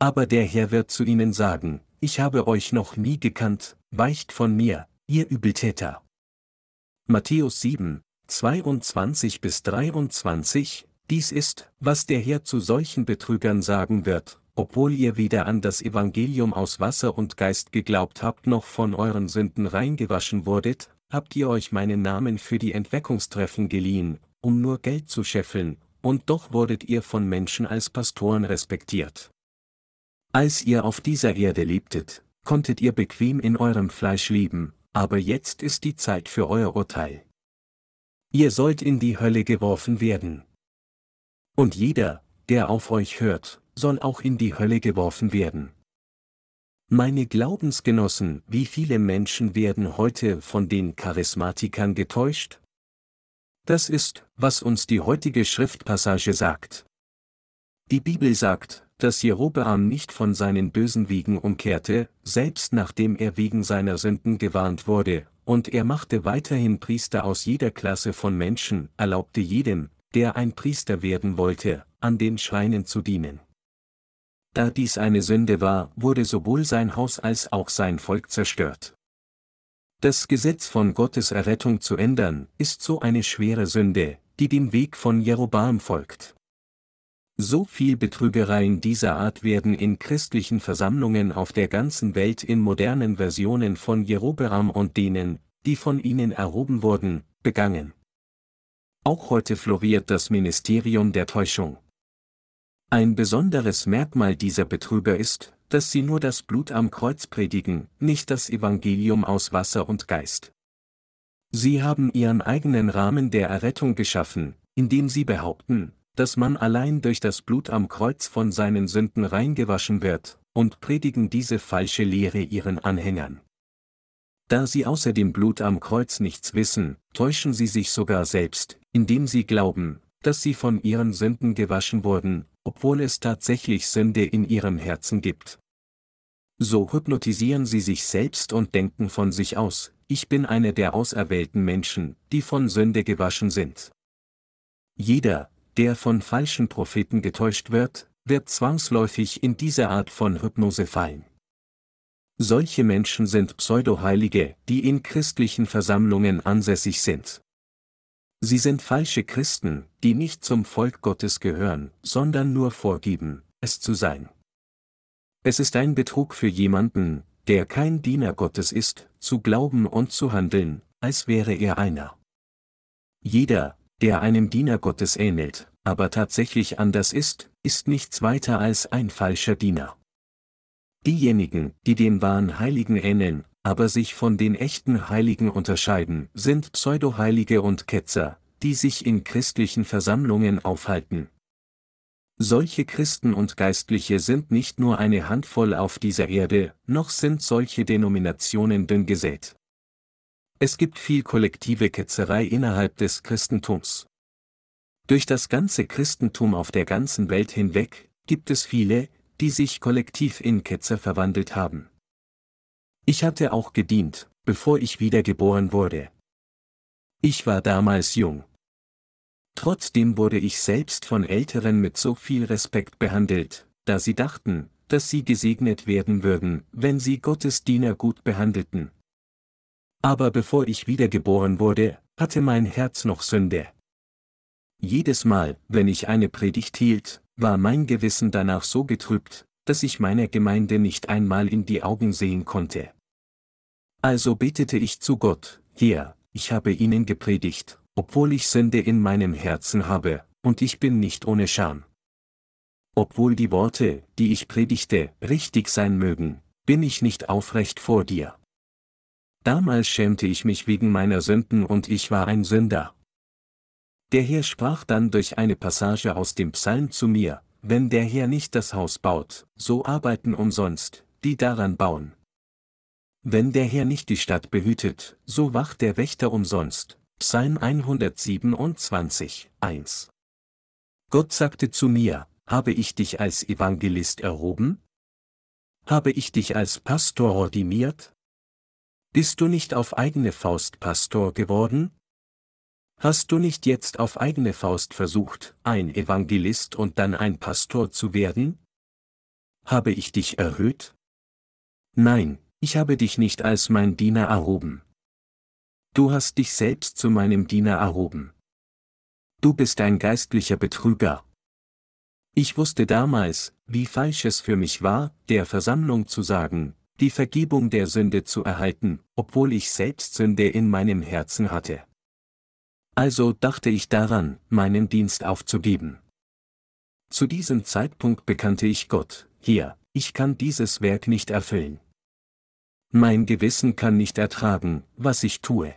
Aber der Herr wird zu ihnen sagen, ich habe euch noch nie gekannt, weicht von mir, ihr Übeltäter. Matthäus 7, 22 bis 23, dies ist, was der Herr zu solchen Betrügern sagen wird, obwohl ihr weder an das Evangelium aus Wasser und Geist geglaubt habt noch von euren Sünden reingewaschen wurdet, habt ihr euch meinen Namen für die Entweckungstreffen geliehen, um nur Geld zu scheffeln, und doch wurdet ihr von Menschen als Pastoren respektiert. Als ihr auf dieser Erde lebtet, konntet ihr bequem in eurem Fleisch leben, aber jetzt ist die Zeit für euer Urteil. Ihr sollt in die Hölle geworfen werden. Und jeder, der auf euch hört, soll auch in die Hölle geworfen werden. Meine Glaubensgenossen, wie viele Menschen werden heute von den Charismatikern getäuscht? Das ist, was uns die heutige Schriftpassage sagt. Die Bibel sagt, dass Jerobeam nicht von seinen bösen Wegen umkehrte, selbst nachdem er wegen seiner Sünden gewarnt wurde, und er machte weiterhin Priester aus jeder Klasse von Menschen, erlaubte jedem, der ein Priester werden wollte, an den Schreinen zu dienen. Da dies eine Sünde war, wurde sowohl sein Haus als auch sein Volk zerstört. Das Gesetz von Gottes Errettung zu ändern, ist so eine schwere Sünde, die dem Weg von Jeroboam folgt. So viel Betrügereien dieser Art werden in christlichen Versammlungen auf der ganzen Welt in modernen Versionen von Jerobeam und denen, die von ihnen erhoben wurden, begangen. Auch heute floriert das Ministerium der Täuschung. Ein besonderes Merkmal dieser Betrüger ist, dass sie nur das Blut am Kreuz predigen, nicht das Evangelium aus Wasser und Geist. Sie haben ihren eigenen Rahmen der Errettung geschaffen, indem sie behaupten, dass man allein durch das Blut am Kreuz von seinen Sünden reingewaschen wird, und predigen diese falsche Lehre ihren Anhängern. Da sie außer dem Blut am Kreuz nichts wissen, täuschen sie sich sogar selbst, indem sie glauben, dass sie von ihren Sünden gewaschen wurden, obwohl es tatsächlich Sünde in ihrem Herzen gibt. So hypnotisieren sie sich selbst und denken von sich aus, ich bin einer der auserwählten Menschen, die von Sünde gewaschen sind. Jeder, der von falschen Propheten getäuscht wird, wird zwangsläufig in diese Art von Hypnose fallen. Solche Menschen sind Pseudo-Heilige, die in christlichen Versammlungen ansässig sind. Sie sind falsche Christen, die nicht zum Volk Gottes gehören, sondern nur vorgeben, es zu sein. Es ist ein Betrug für jemanden, der kein Diener Gottes ist, zu glauben und zu handeln, als wäre er einer. Jeder, der einem Diener Gottes ähnelt, aber tatsächlich anders ist, ist nichts weiter als ein falscher Diener. Diejenigen, die den wahren Heiligen ähneln, aber sich von den echten Heiligen unterscheiden, sind Pseudo-Heilige und Ketzer, die sich in christlichen Versammlungen aufhalten. Solche Christen und Geistliche sind nicht nur eine Handvoll auf dieser Erde, noch sind solche Denominationen dünn gesät. Es gibt viel kollektive Ketzerei innerhalb des Christentums. Durch das ganze Christentum auf der ganzen Welt hinweg gibt es viele, die sich kollektiv in Ketzer verwandelt haben. Ich hatte auch gedient, bevor ich wiedergeboren wurde. Ich war damals jung. Trotzdem wurde ich selbst von Älteren mit so viel Respekt behandelt, da sie dachten, dass sie gesegnet werden würden, wenn sie Gottes Diener gut behandelten. Aber bevor ich wiedergeboren wurde, hatte mein Herz noch Sünde. Jedes Mal, wenn ich eine Predigt hielt, war mein Gewissen danach so getrübt, dass ich meiner Gemeinde nicht einmal in die Augen sehen konnte. Also betete ich zu Gott, Herr, ich habe ihnen gepredigt, obwohl ich Sünde in meinem Herzen habe, und ich bin nicht ohne Scham. Obwohl die Worte, die ich predigte, richtig sein mögen, bin ich nicht aufrecht vor dir. Damals schämte ich mich wegen meiner Sünden und ich war ein Sünder. Der Herr sprach dann durch eine Passage aus dem Psalm zu mir, wenn der Herr nicht das Haus baut, so arbeiten umsonst, die daran bauen. Wenn der Herr nicht die Stadt behütet, so wacht der Wächter umsonst. Psalm 127, 1. Gott sagte zu mir, habe ich dich als Evangelist erhoben? Habe ich dich als Pastor ordiniert? Bist du nicht auf eigene Faust Pastor geworden? Hast du nicht jetzt auf eigene Faust versucht, ein Evangelist und dann ein Pastor zu werden? Habe ich dich erhöht? Nein, ich habe dich nicht als mein Diener erhoben. Du hast dich selbst zu meinem Diener erhoben. Du bist ein geistlicher Betrüger. Ich wusste damals, wie falsch es für mich war, der Versammlung zu sagen, die Vergebung der Sünde zu erhalten, obwohl ich selbst Sünde in meinem Herzen hatte. Also dachte ich daran, meinen Dienst aufzugeben. Zu diesem Zeitpunkt bekannte ich Gott, hier, ich kann dieses Werk nicht erfüllen. Mein Gewissen kann nicht ertragen, was ich tue.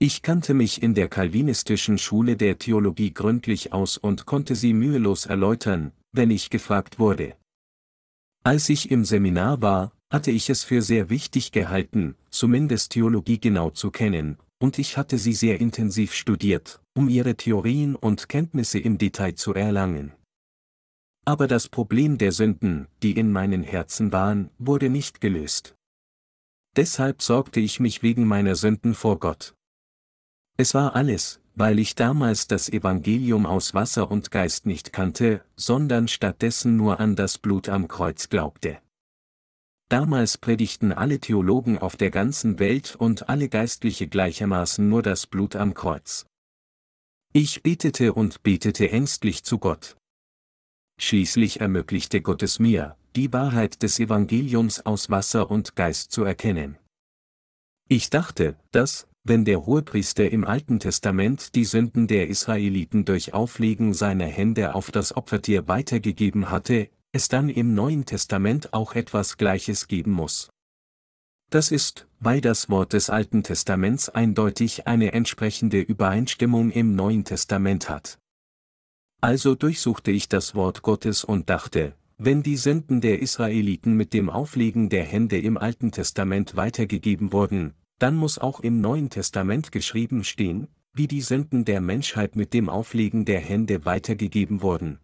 Ich kannte mich in der kalvinistischen Schule der Theologie gründlich aus und konnte sie mühelos erläutern, wenn ich gefragt wurde. Als ich im Seminar war, hatte ich es für sehr wichtig gehalten, zumindest Theologie genau zu kennen, und ich hatte sie sehr intensiv studiert, um ihre Theorien und Kenntnisse im Detail zu erlangen. Aber das Problem der Sünden, die in meinen Herzen waren, wurde nicht gelöst. Deshalb sorgte ich mich wegen meiner Sünden vor Gott. Es war alles, weil ich damals das Evangelium aus Wasser und Geist nicht kannte, sondern stattdessen nur an das Blut am Kreuz glaubte. Damals predigten alle Theologen auf der ganzen Welt und alle Geistliche gleichermaßen nur das Blut am Kreuz. Ich betete und betete ängstlich zu Gott. Schließlich ermöglichte Gott es mir, die Wahrheit des Evangeliums aus Wasser und Geist zu erkennen. Ich dachte, dass, wenn der Hohepriester im Alten Testament die Sünden der Israeliten durch Auflegen seiner Hände auf das Opfertier weitergegeben hatte, es dann im Neuen Testament auch etwas Gleiches geben muss. Das ist, weil das Wort des Alten Testaments eindeutig eine entsprechende Übereinstimmung im Neuen Testament hat. Also durchsuchte ich das Wort Gottes und dachte, wenn die Sünden der Israeliten mit dem Auflegen der Hände im Alten Testament weitergegeben wurden, dann muss auch im Neuen Testament geschrieben stehen, wie die Sünden der Menschheit mit dem Auflegen der Hände weitergegeben wurden.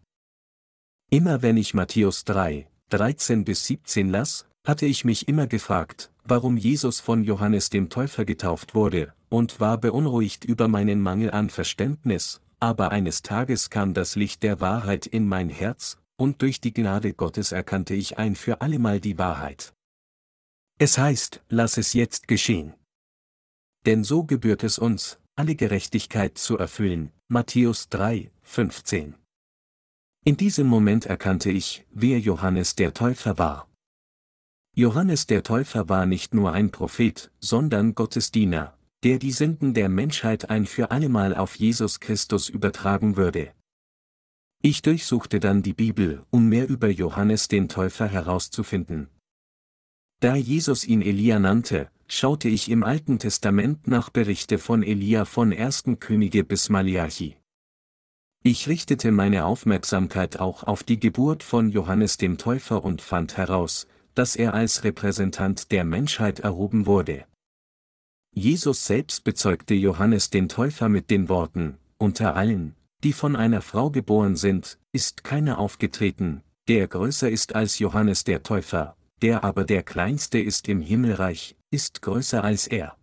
Immer wenn ich Matthäus 3, 13 bis 17 las, hatte ich mich immer gefragt, warum Jesus von Johannes dem Täufer getauft wurde, und war beunruhigt über meinen Mangel an Verständnis, aber eines Tages kam das Licht der Wahrheit in mein Herz, und durch die Gnade Gottes erkannte ich ein für allemal die Wahrheit. Es heißt, lass es jetzt geschehen. Denn so gebührt es uns, alle Gerechtigkeit zu erfüllen, Matthäus 3, 15. In diesem Moment erkannte ich, wer Johannes der Täufer war. Johannes der Täufer war nicht nur ein Prophet, sondern Gottes Diener, der die Sünden der Menschheit ein für allemal auf Jesus Christus übertragen würde. Ich durchsuchte dann die Bibel, um mehr über Johannes den Täufer herauszufinden. Da Jesus ihn Elia nannte, schaute ich im Alten Testament nach Berichte von Elia von 1. Könige bis Malachi. Ich richtete meine Aufmerksamkeit auch auf die Geburt von Johannes dem Täufer und fand heraus, dass er als Repräsentant der Menschheit erhoben wurde. Jesus selbst bezeugte Johannes den Täufer mit den Worten, unter allen, die von einer Frau geboren sind, ist keiner aufgetreten, der größer ist als Johannes der Täufer, der aber der kleinste ist im Himmelreich, ist größer als er.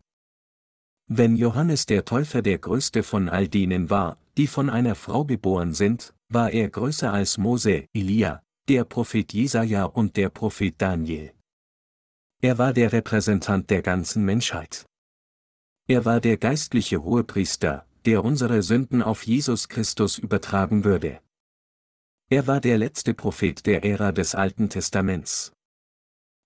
Wenn Johannes der Täufer der größte von all denen war, die von einer Frau geboren sind, war er größer als Mose, Elia, der Prophet Jesaja und der Prophet Daniel. Er war der Repräsentant der ganzen Menschheit. Er war der geistliche Hohepriester, der unsere Sünden auf Jesus Christus übertragen würde. Er war der letzte Prophet der Ära des Alten Testaments.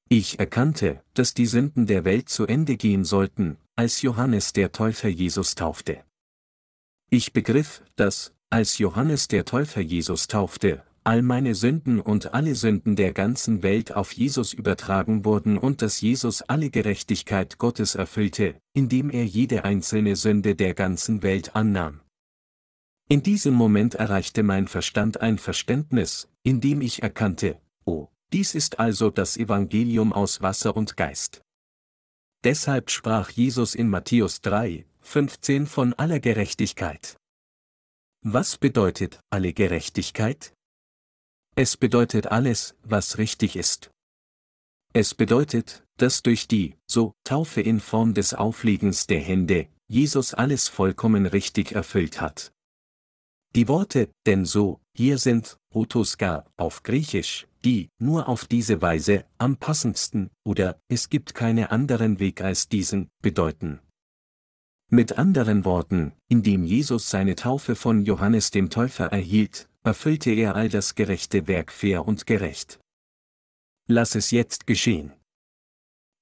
Ich erkannte, dass die Sünden der Welt zu Ende gehen sollten, als Johannes der Täufer Jesus taufte. Ich begriff, dass, als Johannes der Täufer Jesus taufte, all meine Sünden und alle Sünden der ganzen Welt auf Jesus übertragen wurden und dass Jesus alle Gerechtigkeit Gottes erfüllte, indem er jede einzelne Sünde der ganzen Welt annahm. In diesem Moment erreichte mein Verstand ein Verständnis, in dem ich erkannte, oh, dies ist also das Evangelium aus Wasser und Geist. Deshalb sprach Jesus in Matthäus 3, 15 von aller Gerechtigkeit. Was bedeutet alle Gerechtigkeit? Es bedeutet alles, was richtig ist. Es bedeutet, dass durch die, so, Taufe in Form des Aufliegens der Hände, Jesus alles vollkommen richtig erfüllt hat. Die Worte, denn so, hier sind, Rotoska, auf Griechisch, die, nur auf diese Weise, am passendsten, oder, es gibt keinen anderen Weg als diesen, bedeuten. Mit anderen Worten, indem Jesus seine Taufe von Johannes dem Täufer erhielt, erfüllte er all das gerechte Werk fair und gerecht. Lass es jetzt geschehen.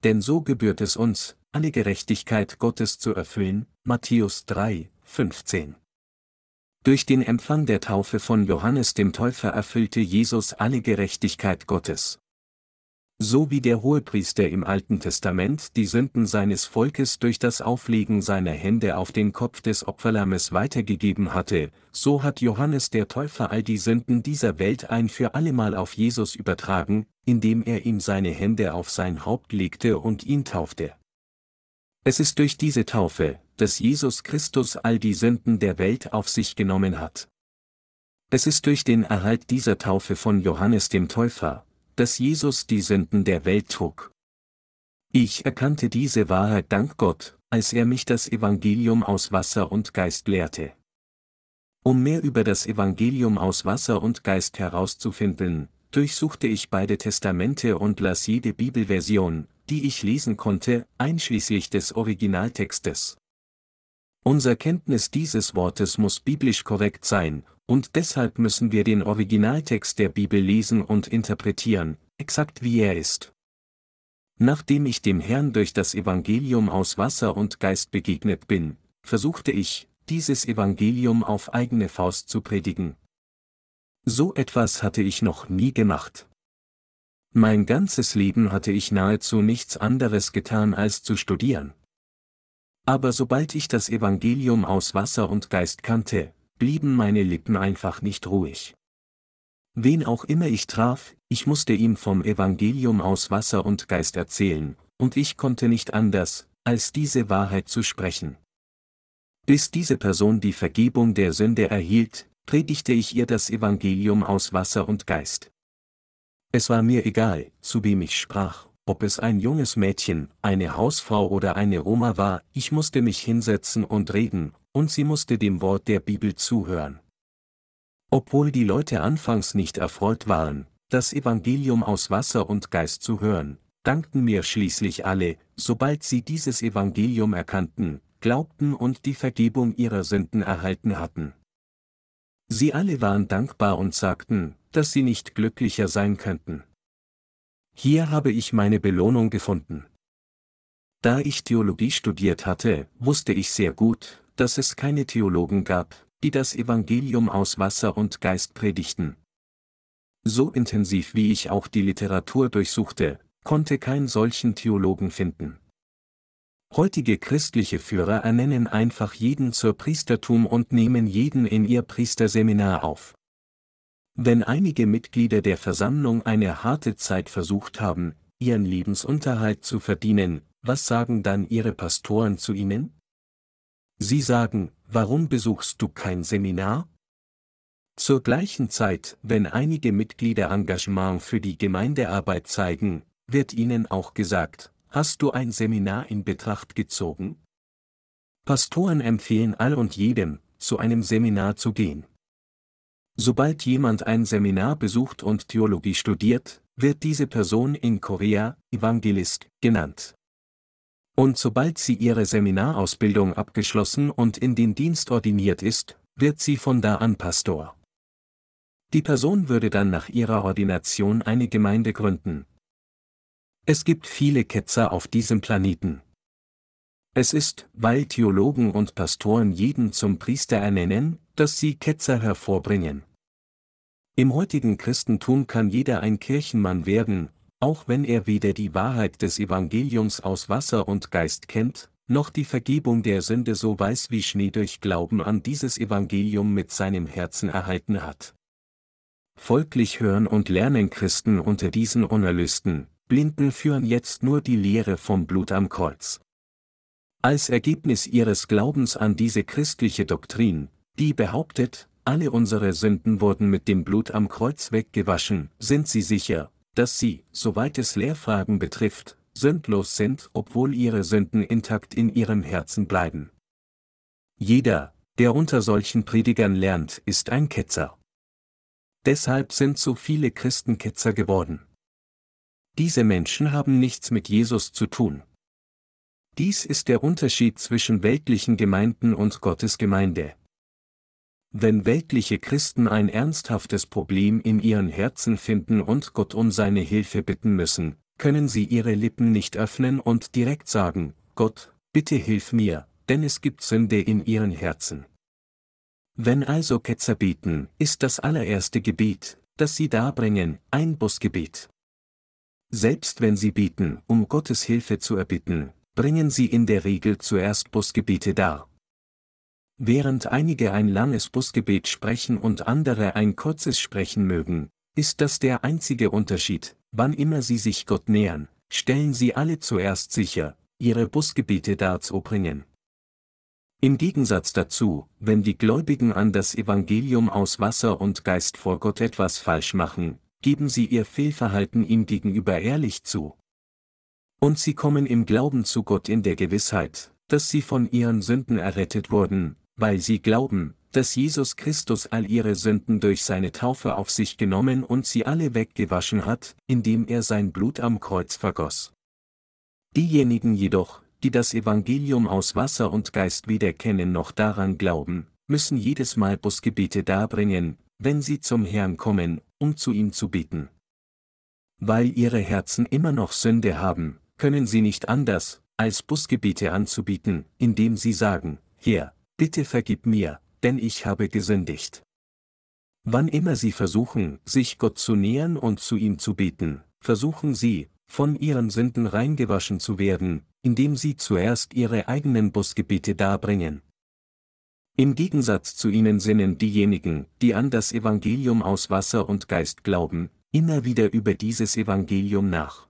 Denn so gebührt es uns, alle Gerechtigkeit Gottes zu erfüllen, Matthäus 3, 15. Durch den Empfang der Taufe von Johannes dem Täufer erfüllte Jesus alle Gerechtigkeit Gottes. So wie der Hohepriester im Alten Testament die Sünden seines Volkes durch das Auflegen seiner Hände auf den Kopf des Opferlammes weitergegeben hatte, so hat Johannes der Täufer all die Sünden dieser Welt ein für allemal auf Jesus übertragen, indem er ihm seine Hände auf sein Haupt legte und ihn taufte. Es ist durch diese Taufe, dass Jesus Christus all die Sünden der Welt auf sich genommen hat. Es ist durch den Erhalt dieser Taufe von Johannes dem Täufer, dass Jesus die Sünden der Welt trug. Ich erkannte diese Wahrheit dank Gott, als er mich das Evangelium aus Wasser und Geist lehrte. Um mehr über das Evangelium aus Wasser und Geist herauszufinden, durchsuchte ich beide Testamente und las jede Bibelversion, die ich lesen konnte, einschließlich des Originaltextes. Unser Kenntnis dieses Wortes muss biblisch korrekt sein, und deshalb müssen wir den Originaltext der Bibel lesen und interpretieren, exakt wie er ist. Nachdem ich dem Herrn durch das Evangelium aus Wasser und Geist begegnet bin, versuchte ich, dieses Evangelium auf eigene Faust zu predigen. So etwas hatte ich noch nie gemacht. Mein ganzes Leben hatte ich nahezu nichts anderes getan als zu studieren. Aber sobald ich das Evangelium aus Wasser und Geist kannte, blieben meine Lippen einfach nicht ruhig. Wen auch immer ich traf, ich musste ihm vom Evangelium aus Wasser und Geist erzählen, und ich konnte nicht anders, als diese Wahrheit zu sprechen. Bis diese Person die Vergebung der Sünde erhielt, predigte ich ihr das Evangelium aus Wasser und Geist. Es war mir egal, zu wem ich sprach, ob es ein junges Mädchen, eine Hausfrau oder eine Oma war, ich musste mich hinsetzen und reden, und sie musste dem Wort der Bibel zuhören. Obwohl die Leute anfangs nicht erfreut waren, das Evangelium aus Wasser und Geist zu hören, dankten mir schließlich alle, sobald sie dieses Evangelium erkannten, glaubten und die Vergebung ihrer Sünden erhalten hatten. Sie alle waren dankbar und sagten, dass sie nicht glücklicher sein könnten. Hier habe ich meine Belohnung gefunden. Da ich Theologie studiert hatte, wusste ich sehr gut, dass es keine Theologen gab, die das Evangelium aus Wasser und Geist predigten. So intensiv wie ich auch die Literatur durchsuchte, konnte kein solchen Theologen finden. Heutige christliche Führer ernennen einfach jeden zur Priestertum und nehmen jeden in ihr Priesterseminar auf. Wenn einige Mitglieder der Versammlung eine harte Zeit versucht haben, ihren Lebensunterhalt zu verdienen, was sagen dann ihre Pastoren zu ihnen? Sie sagen, warum besuchst du kein Seminar? Zur gleichen Zeit, wenn einige Mitglieder Engagement für die Gemeindearbeit zeigen, wird ihnen auch gesagt, hast du ein Seminar in Betracht gezogen? Pastoren empfehlen all und jedem, zu einem Seminar zu gehen. Sobald jemand ein Seminar besucht und Theologie studiert, wird diese Person in Korea Evangelist genannt. Und sobald sie ihre Seminarausbildung abgeschlossen und in den Dienst ordiniert ist, wird sie von da an Pastor. Die Person würde dann nach ihrer Ordination eine Gemeinde gründen. Es gibt viele Ketzer auf diesem Planeten. Es ist, weil Theologen und Pastoren jeden zum Priester ernennen, dass sie Ketzer hervorbringen. Im heutigen Christentum kann jeder ein Kirchenmann werden, auch wenn er weder die Wahrheit des Evangeliums aus Wasser und Geist kennt, noch die Vergebung der Sünde so weiß wie Schnee durch Glauben an dieses Evangelium mit seinem Herzen erhalten hat. Folglich hören und lernen Christen unter diesen Unerlösten, Blinden führen jetzt nur die Lehre vom Blut am Kreuz. Als Ergebnis ihres Glaubens an diese christliche Doktrin, die behauptet, alle unsere Sünden wurden mit dem Blut am Kreuz weggewaschen, sind sie sicher, dass sie, soweit es Lehrfragen betrifft, sündlos sind, obwohl ihre Sünden intakt in ihrem Herzen bleiben. Jeder, der unter solchen Predigern lernt, ist ein Ketzer. Deshalb sind so viele Christen Ketzer geworden. Diese Menschen haben nichts mit Jesus zu tun. Dies ist der Unterschied zwischen weltlichen Gemeinden und Gottes Gemeinde. Wenn weltliche Christen ein ernsthaftes Problem in ihren Herzen finden und Gott um seine Hilfe bitten müssen, können sie ihre Lippen nicht öffnen und direkt sagen, Gott, bitte hilf mir, denn es gibt Sünde in ihren Herzen. Wenn also Ketzer beten, ist das allererste Gebet, das sie darbringen, ein Busgebet. Selbst wenn sie beten, um Gottes Hilfe zu erbitten, bringen sie in der Regel zuerst Busgebete dar. Während einige ein langes Busgebet sprechen und andere ein kurzes sprechen mögen, ist das der einzige Unterschied, wann immer sie sich Gott nähern, stellen sie alle zuerst sicher, ihre Busgebete darzubringen. Im Gegensatz dazu, wenn die Gläubigen an das Evangelium aus Wasser und Geist vor Gott etwas falsch machen, geben sie ihr Fehlverhalten ihm gegenüber ehrlich zu. Und sie kommen im Glauben zu Gott in der Gewissheit, dass sie von ihren Sünden errettet wurden, weil sie glauben, dass Jesus Christus all ihre Sünden durch seine Taufe auf sich genommen und sie alle weggewaschen hat, indem er sein Blut am Kreuz vergoss. Diejenigen jedoch, die das Evangelium aus Wasser und Geist weder kennen noch daran glauben, müssen jedes Mal Busgebete darbringen, wenn sie zum Herrn kommen, um zu ihm zu beten. Weil ihre Herzen immer noch Sünde haben, können sie nicht anders, als Busgebete anzubieten, indem sie sagen, Herr, Bitte vergib mir, denn ich habe gesündigt. Wann immer Sie versuchen, sich Gott zu nähern und zu ihm zu beten, versuchen Sie, von Ihren Sünden reingewaschen zu werden, indem Sie zuerst Ihre eigenen Busgebete darbringen. Im Gegensatz zu ihnen sinnen diejenigen, die an das Evangelium aus Wasser und Geist glauben, immer wieder über dieses Evangelium nach.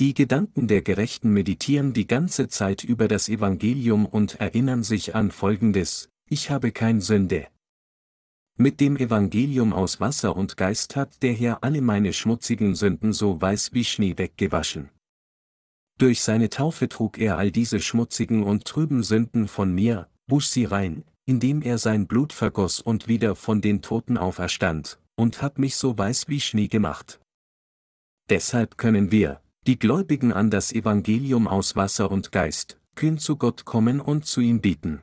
Die Gedanken der Gerechten meditieren die ganze Zeit über das Evangelium und erinnern sich an Folgendes, ich habe kein Sünde. Mit dem Evangelium aus Wasser und Geist hat der Herr alle meine schmutzigen Sünden so weiß wie Schnee weggewaschen. Durch seine Taufe trug er all diese schmutzigen und trüben Sünden von mir, wusch sie rein, indem er sein Blut vergoss und wieder von den Toten auferstand, und hat mich so weiß wie Schnee gemacht. Deshalb können wir, die Gläubigen an das Evangelium aus Wasser und Geist, kühn zu Gott kommen und zu ihm bieten.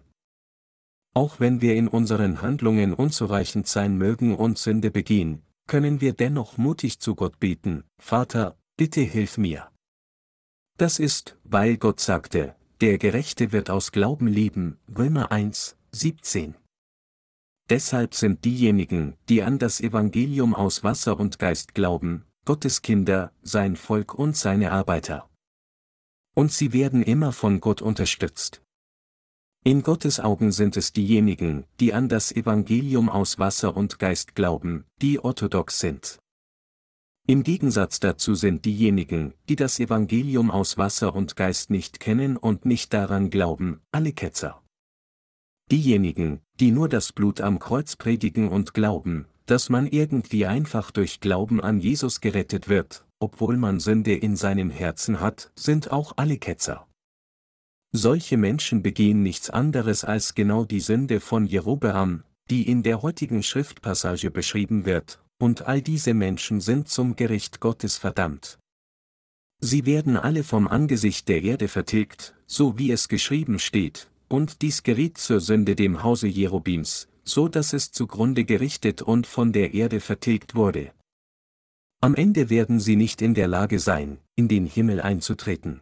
Auch wenn wir in unseren Handlungen unzureichend sein mögen und Sünde begehen, können wir dennoch mutig zu Gott beten, Vater, bitte hilf mir. Das ist, weil Gott sagte, der Gerechte wird aus Glauben leben, Römer 1, 17. Deshalb sind diejenigen, die an das Evangelium aus Wasser und Geist glauben, Gottes Kinder, sein Volk und seine Arbeiter. Und sie werden immer von Gott unterstützt. In Gottes Augen sind es diejenigen, die an das Evangelium aus Wasser und Geist glauben, die orthodox sind. Im Gegensatz dazu sind diejenigen, die das Evangelium aus Wasser und Geist nicht kennen und nicht daran glauben, alle Ketzer. Diejenigen, die nur das Blut am Kreuz predigen und glauben, dass man irgendwie einfach durch Glauben an Jesus gerettet wird, obwohl man Sünde in seinem Herzen hat, sind auch alle Ketzer. Solche Menschen begehen nichts anderes als genau die Sünde von Jerobeam, die in der heutigen Schriftpassage beschrieben wird, und all diese Menschen sind zum Gericht Gottes verdammt. Sie werden alle vom Angesicht der Erde vertilgt, so wie es geschrieben steht, und dies geriet zur Sünde dem Hause Jerobims, so dass es zugrunde gerichtet und von der Erde vertilgt wurde. Am Ende werden sie nicht in der Lage sein, in den Himmel einzutreten.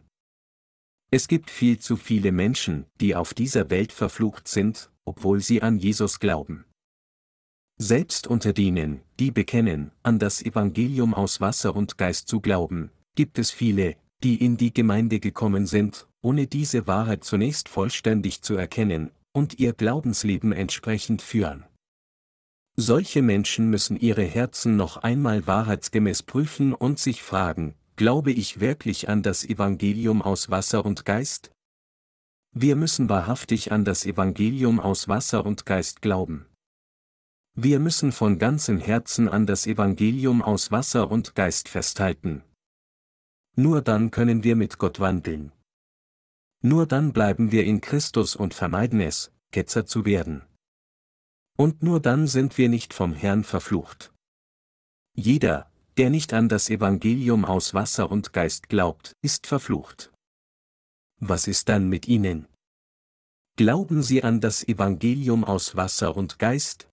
Es gibt viel zu viele Menschen, die auf dieser Welt verflucht sind, obwohl sie an Jesus glauben. Selbst unter denen, die bekennen, an das Evangelium aus Wasser und Geist zu glauben, gibt es viele, die in die Gemeinde gekommen sind, ohne diese Wahrheit zunächst vollständig zu erkennen, und ihr Glaubensleben entsprechend führen. Solche Menschen müssen ihre Herzen noch einmal wahrheitsgemäß prüfen und sich fragen, Glaube ich wirklich an das Evangelium aus Wasser und Geist? Wir müssen wahrhaftig an das Evangelium aus Wasser und Geist glauben. Wir müssen von ganzem Herzen an das Evangelium aus Wasser und Geist festhalten. Nur dann können wir mit Gott wandeln. Nur dann bleiben wir in Christus und vermeiden es, Ketzer zu werden. Und nur dann sind wir nicht vom Herrn verflucht. Jeder, der nicht an das Evangelium aus Wasser und Geist glaubt, ist verflucht. Was ist dann mit ihnen? Glauben Sie an das Evangelium aus Wasser und Geist?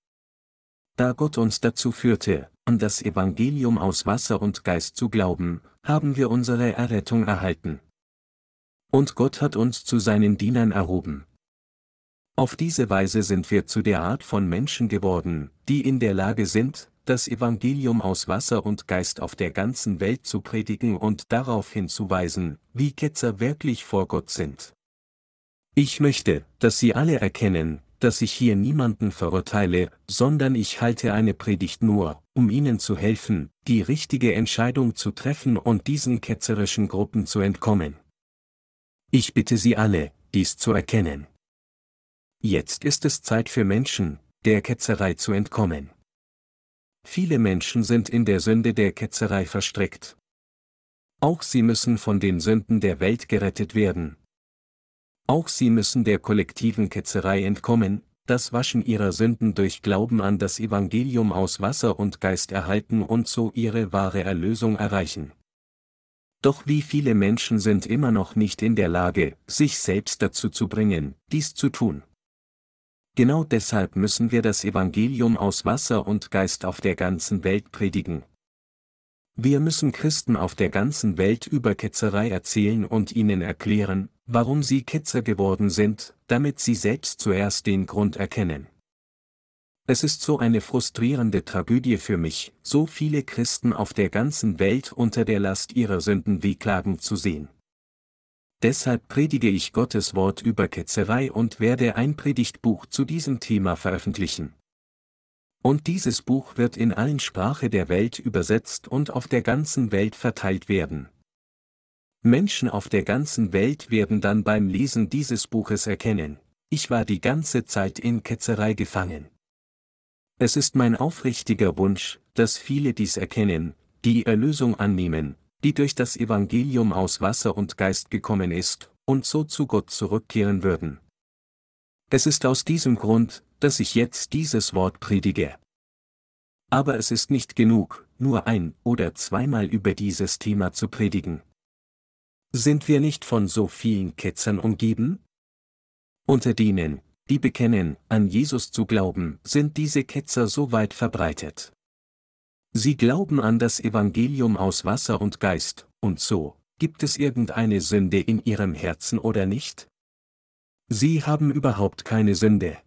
Da Gott uns dazu führte, an das Evangelium aus Wasser und Geist zu glauben, haben wir unsere Errettung erhalten. Und Gott hat uns zu seinen Dienern erhoben. Auf diese Weise sind wir zu der Art von Menschen geworden, die in der Lage sind, das Evangelium aus Wasser und Geist auf der ganzen Welt zu predigen und darauf hinzuweisen, wie Ketzer wirklich vor Gott sind. Ich möchte, dass Sie alle erkennen, dass ich hier niemanden verurteile, sondern ich halte eine Predigt nur, um Ihnen zu helfen, die richtige Entscheidung zu treffen und diesen ketzerischen Gruppen zu entkommen. Ich bitte Sie alle, dies zu erkennen. Jetzt ist es Zeit für Menschen, der Ketzerei zu entkommen. Viele Menschen sind in der Sünde der Ketzerei verstrickt. Auch sie müssen von den Sünden der Welt gerettet werden. Auch sie müssen der kollektiven Ketzerei entkommen, das Waschen ihrer Sünden durch Glauben an das Evangelium aus Wasser und Geist erhalten und so ihre wahre Erlösung erreichen. Doch wie viele Menschen sind immer noch nicht in der Lage, sich selbst dazu zu bringen, dies zu tun. Genau deshalb müssen wir das Evangelium aus Wasser und Geist auf der ganzen Welt predigen. Wir müssen Christen auf der ganzen Welt über Ketzerei erzählen und ihnen erklären, warum sie Ketzer geworden sind, damit sie selbst zuerst den Grund erkennen. Es ist so eine frustrierende Tragödie für mich, so viele Christen auf der ganzen Welt unter der Last ihrer Sünden wehklagen zu sehen. Deshalb predige ich Gottes Wort über Ketzerei und werde ein Predigtbuch zu diesem Thema veröffentlichen. Und dieses Buch wird in allen Sprache der Welt übersetzt und auf der ganzen Welt verteilt werden. Menschen auf der ganzen Welt werden dann beim Lesen dieses Buches erkennen, ich war die ganze Zeit in Ketzerei gefangen. Es ist mein aufrichtiger Wunsch, dass viele dies erkennen, die Erlösung annehmen, die durch das Evangelium aus Wasser und Geist gekommen ist, und so zu Gott zurückkehren würden. Es ist aus diesem Grund, dass ich jetzt dieses Wort predige. Aber es ist nicht genug, nur ein oder zweimal über dieses Thema zu predigen. Sind wir nicht von so vielen Ketzern umgeben? Unter denen, die bekennen, an Jesus zu glauben, sind diese Ketzer so weit verbreitet. Sie glauben an das Evangelium aus Wasser und Geist, und so, gibt es irgendeine Sünde in ihrem Herzen oder nicht? Sie haben überhaupt keine Sünde.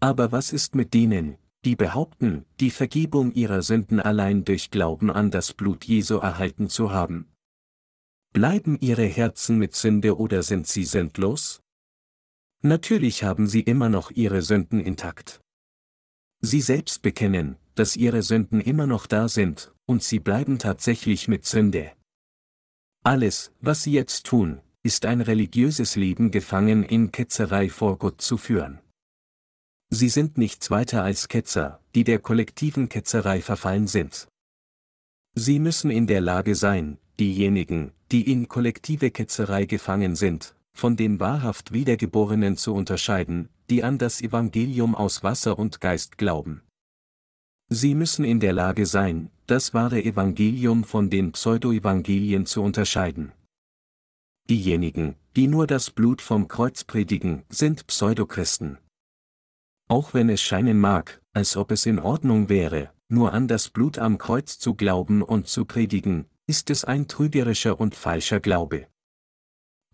Aber was ist mit denen, die behaupten, die Vergebung ihrer Sünden allein durch Glauben an das Blut Jesu erhalten zu haben? Bleiben ihre Herzen mit Sünde oder sind sie sündlos? Natürlich haben sie immer noch ihre Sünden intakt. Sie selbst bekennen, dass ihre Sünden immer noch da sind, und sie bleiben tatsächlich mit Sünde. Alles, was sie jetzt tun, ist ein religiöses Leben gefangen in Ketzerei vor Gott zu führen. Sie sind nichts weiter als Ketzer, die der kollektiven Ketzerei verfallen sind. Sie müssen in der Lage sein, diejenigen, die in kollektive Ketzerei gefangen sind, von den wahrhaft Wiedergeborenen zu unterscheiden, die an das Evangelium aus Wasser und Geist glauben. Sie müssen in der Lage sein, das wahre Evangelium von den Pseudo-Evangelien zu unterscheiden. Diejenigen, die nur das Blut vom Kreuz predigen, sind Pseudochristen. Auch wenn es scheinen mag, als ob es in Ordnung wäre, nur an das Blut am Kreuz zu glauben und zu predigen, ist es ein trügerischer und falscher Glaube.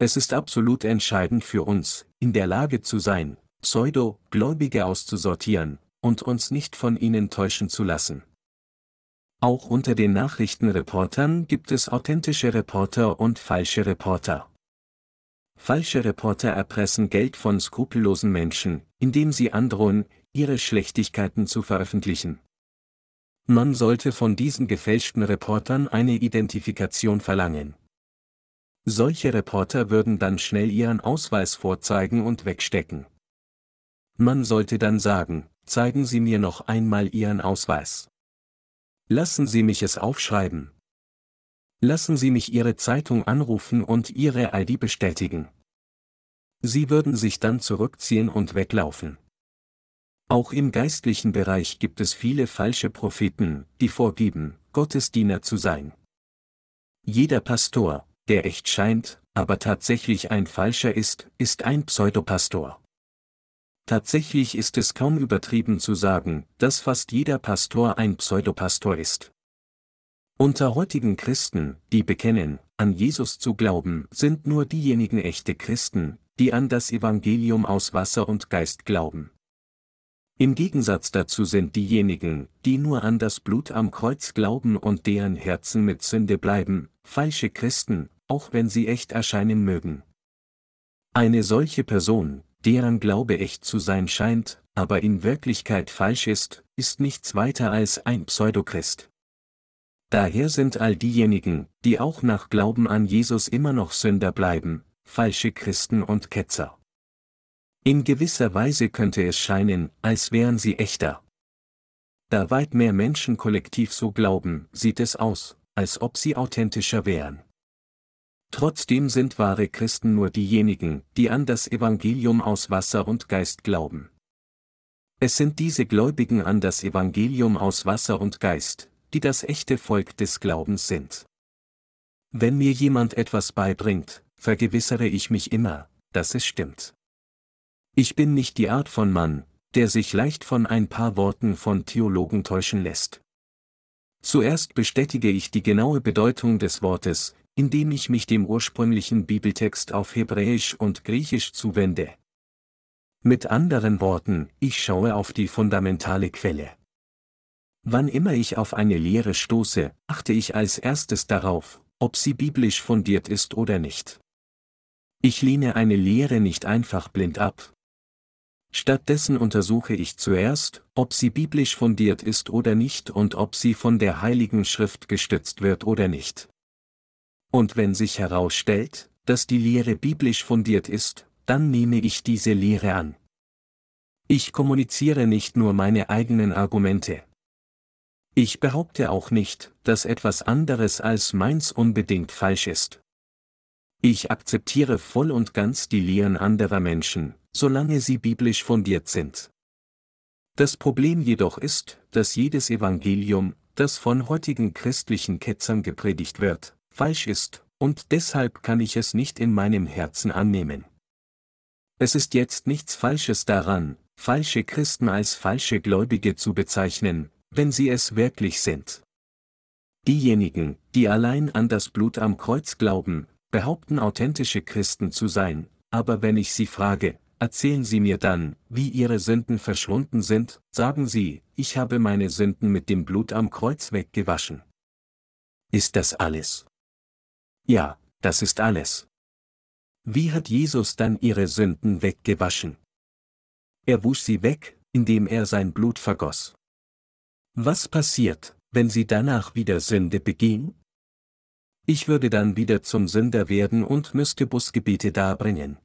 Es ist absolut entscheidend für uns, in der Lage zu sein, Pseudo-Gläubige auszusortieren, und uns nicht von ihnen täuschen zu lassen. Auch unter den Nachrichtenreportern gibt es authentische Reporter und falsche Reporter. Falsche Reporter erpressen Geld von skrupellosen Menschen, indem sie androhen, ihre Schlechtigkeiten zu veröffentlichen. Man sollte von diesen gefälschten Reportern eine Identifikation verlangen. Solche Reporter würden dann schnell ihren Ausweis vorzeigen und wegstecken. Man sollte dann sagen, zeigen Sie mir noch einmal Ihren Ausweis. Lassen Sie mich es aufschreiben. Lassen Sie mich Ihre Zeitung anrufen und Ihre ID bestätigen. Sie würden sich dann zurückziehen und weglaufen. Auch im geistlichen Bereich gibt es viele falsche Propheten, die vorgeben, Gottesdiener zu sein. Jeder Pastor, der echt scheint, aber tatsächlich ein falscher ist, ist ein Pseudopastor. Tatsächlich ist es kaum übertrieben zu sagen, dass fast jeder Pastor ein Pseudopastor ist. Unter heutigen Christen, die bekennen, an Jesus zu glauben, sind nur diejenigen echte Christen, die an das Evangelium aus Wasser und Geist glauben. Im Gegensatz dazu sind diejenigen, die nur an das Blut am Kreuz glauben und deren Herzen mit Sünde bleiben, falsche Christen, auch wenn sie echt erscheinen mögen. Eine solche Person, deren Glaube echt zu sein scheint, aber in Wirklichkeit falsch ist, ist nichts weiter als ein Pseudochrist. Daher sind all diejenigen, die auch nach Glauben an Jesus immer noch Sünder bleiben, falsche Christen und Ketzer. In gewisser Weise könnte es scheinen, als wären sie echter. Da weit mehr Menschen kollektiv so glauben, sieht es aus, als ob sie authentischer wären. Trotzdem sind wahre Christen nur diejenigen, die an das Evangelium aus Wasser und Geist glauben. Es sind diese Gläubigen an das Evangelium aus Wasser und Geist, die das echte Volk des Glaubens sind. Wenn mir jemand etwas beibringt, vergewissere ich mich immer, dass es stimmt. Ich bin nicht die Art von Mann, der sich leicht von ein paar Worten von Theologen täuschen lässt. Zuerst bestätige ich die genaue Bedeutung des Wortes, indem ich mich dem ursprünglichen Bibeltext auf Hebräisch und Griechisch zuwende. Mit anderen Worten, ich schaue auf die fundamentale Quelle. Wann immer ich auf eine Lehre stoße, achte ich als erstes darauf, ob sie biblisch fundiert ist oder nicht. Ich lehne eine Lehre nicht einfach blind ab. Stattdessen untersuche ich zuerst, ob sie biblisch fundiert ist oder nicht und ob sie von der Heiligen Schrift gestützt wird oder nicht. Und wenn sich herausstellt, dass die Lehre biblisch fundiert ist, dann nehme ich diese Lehre an. Ich kommuniziere nicht nur meine eigenen Argumente. Ich behaupte auch nicht, dass etwas anderes als meins unbedingt falsch ist. Ich akzeptiere voll und ganz die Lehren anderer Menschen, solange sie biblisch fundiert sind. Das Problem jedoch ist, dass jedes Evangelium, das von heutigen christlichen Ketzern gepredigt wird, falsch ist, und deshalb kann ich es nicht in meinem Herzen annehmen. Es ist jetzt nichts Falsches daran, falsche Christen als falsche Gläubige zu bezeichnen, wenn sie es wirklich sind. Diejenigen, die allein an das Blut am Kreuz glauben, behaupten authentische Christen zu sein, aber wenn ich sie frage, erzählen sie mir dann, wie ihre Sünden verschwunden sind, sagen sie, ich habe meine Sünden mit dem Blut am Kreuz weggewaschen. Ist das alles? Ja, das ist alles. Wie hat Jesus dann ihre Sünden weggewaschen? Er wusch sie weg, indem er sein Blut vergoss. Was passiert, wenn sie danach wieder Sünde begehen? Ich würde dann wieder zum Sünder werden und müsste Busgebete darbringen.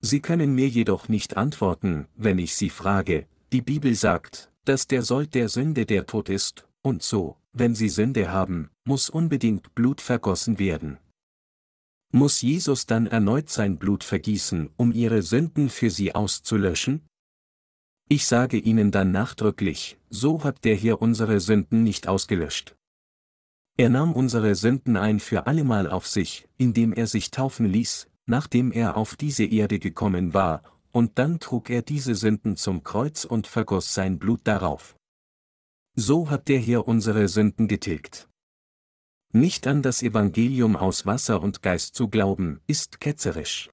Sie können mir jedoch nicht antworten, wenn ich Sie frage, die Bibel sagt, dass der Sold der Sünde der Tod ist, und so, wenn Sie Sünde haben, muss unbedingt Blut vergossen werden. Muss Jesus dann erneut sein Blut vergießen, um ihre Sünden für sie auszulöschen? Ich sage Ihnen dann nachdrücklich, so hat der hier unsere Sünden nicht ausgelöscht. Er nahm unsere Sünden ein für allemal auf sich, indem er sich taufen ließ, nachdem er auf diese Erde gekommen war, und dann trug er diese Sünden zum Kreuz und vergoss sein Blut darauf. So hat der hier unsere Sünden getilgt. Nicht an das Evangelium aus Wasser und Geist zu glauben, ist ketzerisch.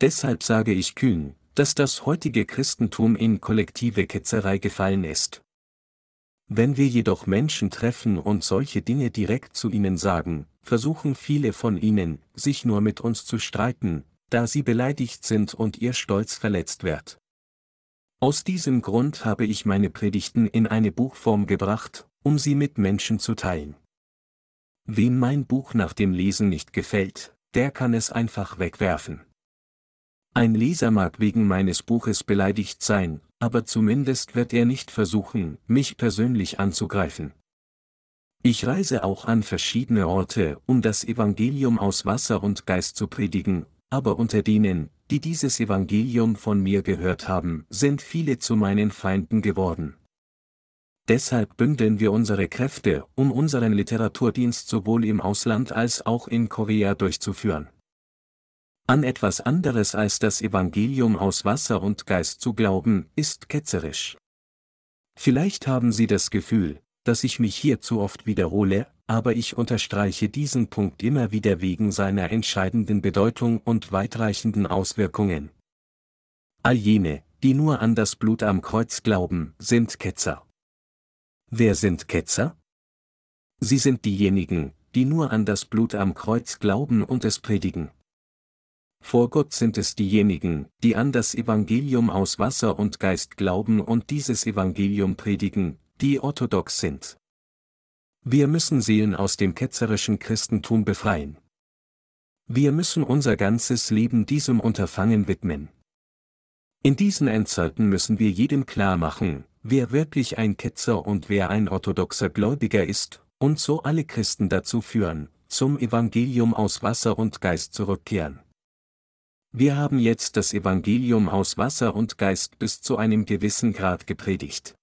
Deshalb sage ich kühn, dass das heutige Christentum in kollektive Ketzerei gefallen ist. Wenn wir jedoch Menschen treffen und solche Dinge direkt zu ihnen sagen, versuchen viele von ihnen, sich nur mit uns zu streiten, da sie beleidigt sind und ihr Stolz verletzt wird. Aus diesem Grund habe ich meine Predigten in eine Buchform gebracht, um sie mit Menschen zu teilen. Wem mein Buch nach dem Lesen nicht gefällt, der kann es einfach wegwerfen. Ein Leser mag wegen meines Buches beleidigt sein, aber zumindest wird er nicht versuchen, mich persönlich anzugreifen. Ich reise auch an verschiedene Orte, um das Evangelium aus Wasser und Geist zu predigen, aber unter denen, die dieses Evangelium von mir gehört haben, sind viele zu meinen Feinden geworden. Deshalb bündeln wir unsere Kräfte, um unseren Literaturdienst sowohl im Ausland als auch in Korea durchzuführen. An etwas anderes als das Evangelium aus Wasser und Geist zu glauben, ist ketzerisch. Vielleicht haben Sie das Gefühl, dass ich mich hier zu oft wiederhole, aber ich unterstreiche diesen Punkt immer wieder wegen seiner entscheidenden Bedeutung und weitreichenden Auswirkungen. All jene, die nur an das Blut am Kreuz glauben, sind Ketzer. Wer sind Ketzer? Sie sind diejenigen, die nur an das Blut am Kreuz glauben und es predigen. Vor Gott sind es diejenigen, die an das Evangelium aus Wasser und Geist glauben und dieses Evangelium predigen, die orthodox sind. Wir müssen Seelen aus dem ketzerischen Christentum befreien. Wir müssen unser ganzes Leben diesem Unterfangen widmen. In diesen Endzeiten müssen wir jedem klar machen, wer wirklich ein Ketzer und wer ein orthodoxer Gläubiger ist, und so alle Christen dazu führen, zum Evangelium aus Wasser und Geist zurückkehren. Wir haben jetzt das Evangelium aus Wasser und Geist bis zu einem gewissen Grad gepredigt.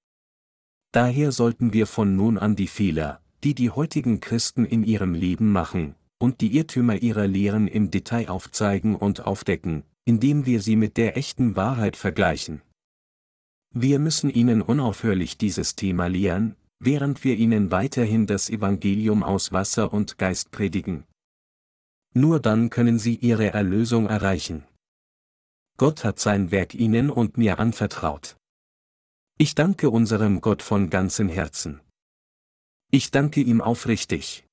Daher sollten wir von nun an die Fehler, die die heutigen Christen in ihrem Leben machen, und die Irrtümer ihrer Lehren im Detail aufzeigen und aufdecken, indem wir sie mit der echten Wahrheit vergleichen. Wir müssen ihnen unaufhörlich dieses Thema lehren, während wir ihnen weiterhin das Evangelium aus Wasser und Geist predigen. Nur dann können sie ihre Erlösung erreichen. Gott hat sein Werk ihnen und mir anvertraut. Ich danke unserem Gott von ganzem Herzen. Ich danke ihm aufrichtig,